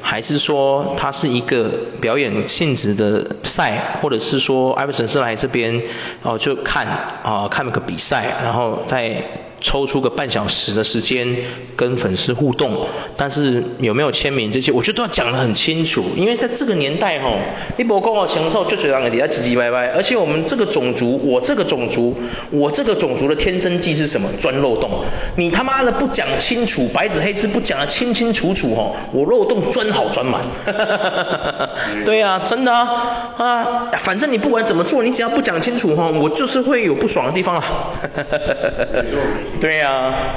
还是说它是一个表演性质的赛，或者是说艾弗森是来这边哦就看啊看那个比赛，在然后在抽出个半小时的时间跟粉丝互动，但是有没有签名这些，我觉得都要讲得很清楚，因为在这个年代吼，你不跟我享受就嘴上底下唧唧歪歪，而且我们这个种族，我这个种族，我这个种族的天生技是什么？钻漏洞。你他妈的不讲清楚，白纸黑字不讲得清清楚楚吼，我漏洞钻好钻满。对啊，真的啊，啊，反正你不管怎么做，你只要不讲清楚吼，我就是会有不爽的地方啊。对呀、啊，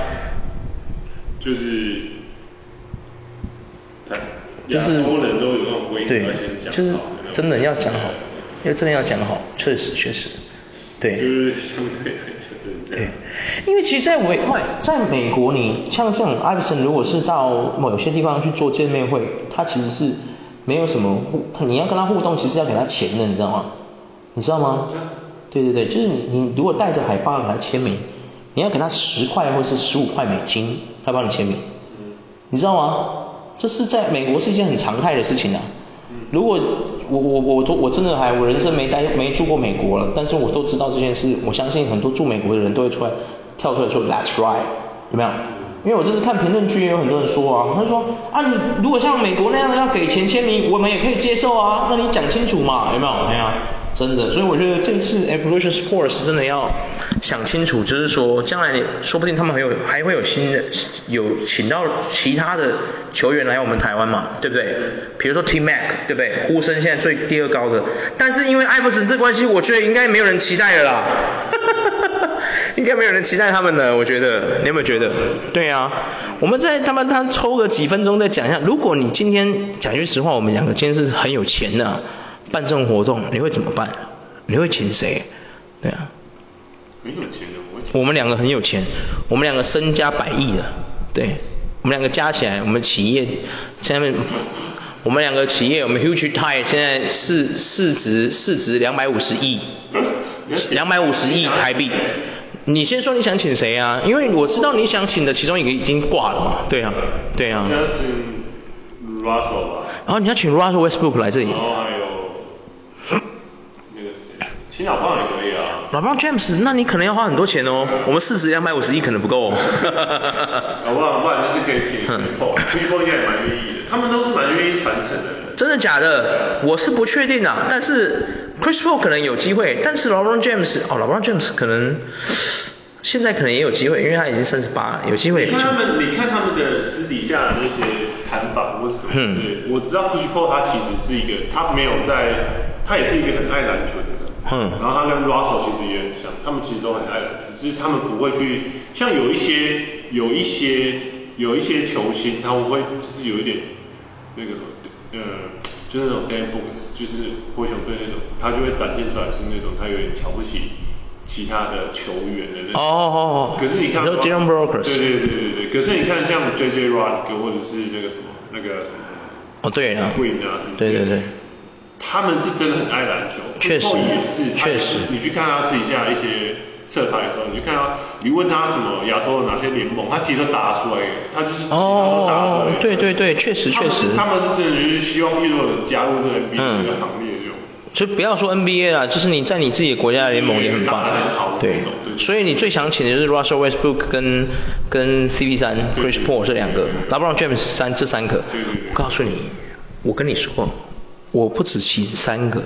就是，就是对，就是真的要讲好，要真的要讲好，确实确实，对，就是相对对，因为其实，在美外，在美国，你像这种艾弗森，如果是到某些地方去做见面会，他其实是没有什么互，你要跟他互动，其实要给他钱的，你知道吗？你知道吗？对对对，就是你你如果带着海报给他签名。你要给他十块或是十五块美金，他帮你签名，你知道吗？这是在美国是一件很常态的事情啊。如果我我我都我真的还我人生没待没住过美国了，但是我都知道这件事。我相信很多住美国的人都会出来跳出来说 That's right，有没有？因为我这次看评论区也有很多人说啊，他说啊你如果像美国那样要给钱签名，我们也可以接受啊，那你讲清楚嘛，有没有？没有。真的，所以我觉得这次 Evolution Sports 真的要想清楚，就是说将来说不定他们还有还会有新的有请到其他的球员来我们台湾嘛，对不对？比如说 T Mac，对不对？呼声现在最第二高的，但是因为艾弗森这关系，我觉得应该没有人期待了啦。应该没有人期待他们了，我觉得，你有没有觉得？对啊，我们在他们他抽个几分钟再讲一下，如果你今天讲句实话，我们两个今天是很有钱的，办这种活动，你会怎么办？你会请谁？对啊。很有钱的，我们两个很有钱，我们两个身家百亿的，对，我们两个加起来，我们企业下面。我们两个企业，我们 Huge Tire 现在市市值市值两百五十亿，两百五十亿台币。你先说你想请谁啊？因为我知道你想请的其中一个已经挂了嘛。对啊，对啊。你要请 Russell 吧。然后你要请 Russell Westbrook 来这里。然后还有那个谁，请老棒也可以啊。老棒 James，那你可能要花很多钱哦。我们市值两百五十亿可能不够哦。老棒，不然就是可以请 Paul，应该也蛮愿意的。他们都是蛮愿意传承的。真的假的？我是不确定啊，但是 Chris Paul 可能有机会，但是 LeBron James 哦，LeBron James 可能现在可能也有机会，因为他已经三十八，有机会。你看他们，你看他们的私底下的那些谈法或者什么，嗯，对，我知道 Chris Paul 他其实是一个，他没有在，他也是一个很爱篮球的人，嗯，然后他跟 Russell 其实也很像，他们其实都很爱篮球，只是他们不会去，像有一些，有一些，有一些球星，他们会就是有一点。那个呃，就是那种 Dan Books，就是灰熊队那种，他就会展现出来是那种他有点瞧不起其他的球员的那种。哦哦哦。可是你看，对对对对对对。可是你看像 JJ Redick 或者是那个什么那个什么。哦对啊。Green 啊什么。对对对。他们是真的很爱篮球。确实。也是。确实。你去看他私底下一些。侧拍的时候，你就看到，你问他什么亚洲的哪些联盟，他其实都答出来，他就是其他都答出来。对对对，确实确实。他们是真的就是希望越多人加入这个 NBA 这个行列，就。就不要说 NBA 啦，就是你在你自己的国家的联盟也很棒。对。所以你最想请的就是 Russell Westbrook 跟跟 CP3 Chris Paul 这两个，LeBron James 三这三个。对对对。我告诉你，我跟你说，我不只请三个。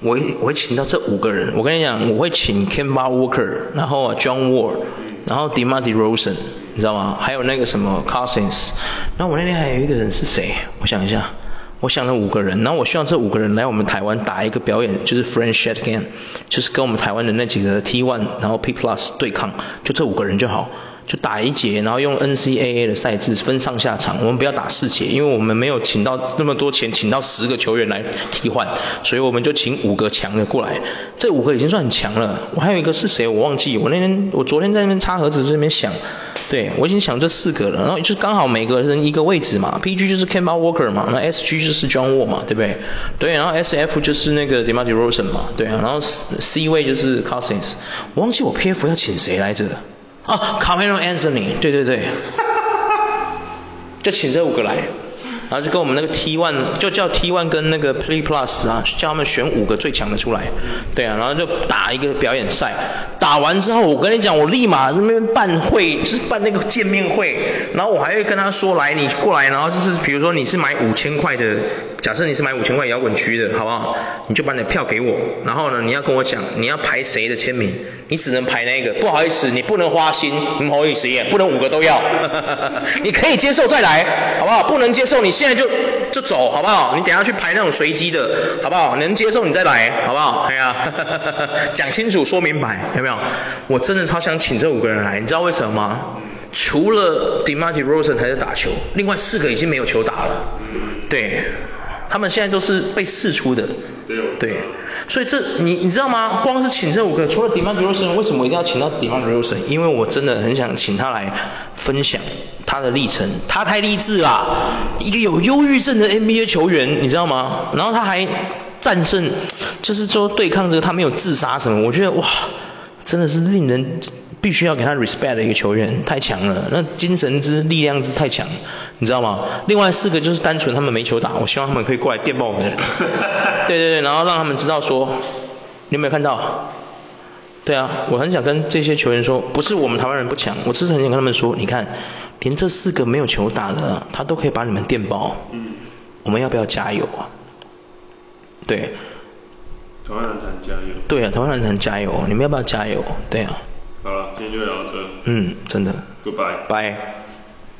我我会请到这五个人，我跟你讲，我会请 Kemba Walker，然后 John Wall，然后 DeMar DeRozan，你知道吗？还有那个什么 Cousins，然后我那天还有一个人是谁？我想一下，我想了五个人，然后我希望这五个人来我们台湾打一个表演，就是 Friendship Game，就是跟我们台湾的那几个 T1，然后 P Plus 对抗，就这五个人就好。就打一节，然后用 NCAA 的赛制分上下场，我们不要打四节，因为我们没有请到那么多钱，请到十个球员来替换，所以我们就请五个强的过来。这五个已经算很强了。我还有一个是谁，我忘记。我那天我昨天在那边插盒子，在那边想，对我已经想这四个了，然后就刚好每个人一个位置嘛。PG 就是 Kemba Walker 嘛，那 SG 就是 John Wall 嘛，对不对？对，然后 SF 就是那个 DeMar DeRozan 嘛，对啊，然后 C 位就是 Cousins。我忘记我 PF 要请谁来着。啊，Carmelo Anthony，对对对，就请这五个来，然后就跟我们那个 T one 就叫 T one 跟那个 Play Plus 啊，叫他们选五个最强的出来，对啊，然后就打一个表演赛，打完之后我跟你讲，我立马那边办会，就是办那个见面会，然后我还会跟他说，来你过来，然后就是比如说你是买五千块的。假设你是买五千块摇滚区的，好不好？你就把你的票给我，然后呢，你要跟我讲你要排谁的签名，你只能排那个，不好意思，你不能花心，不好意思耶，不能五个都要，你可以接受再来，好不好？不能接受你现在就就走，好不好？你等下去排那种随机的，好不好？能接受你再来，好不好？哎呀，讲清楚说明白，有没有？我真的超想请这五个人来，你知道为什么吗？除了 DeMar DeRozan 还在打球，另外四个已经没有球打了，对。他们现在都是被释出的，对，对，所以这你你知道吗？光是请这五个，除了 DeMar DeRozan，为什么我一定要请到 DeMar DeRozan？因为我真的很想请他来分享他的历程，他太励志啦，一个有忧郁症的 NBA 球员，你知道吗？然后他还战胜，就是说对抗这个他没有自杀什么，我觉得哇，真的是令人。必须要给他 respect 的一个球员，太强了，那精神之力量之太强，你知道吗？另外四个就是单纯他们没球打，我希望他们可以过来电报我们。对对对，然后让他们知道说，你有没有看到？对啊，我很想跟这些球员说，不是我们台湾人不强，我只是很想跟他们说，你看，连这四个没有球打的，他都可以把你们电爆。嗯。我们要不要加油啊？对。台湾人谈加油。对啊，台湾人谈加油，你们要不要加油？对啊。好了，今天就聊到这。嗯，真的。Goodbye。Bye。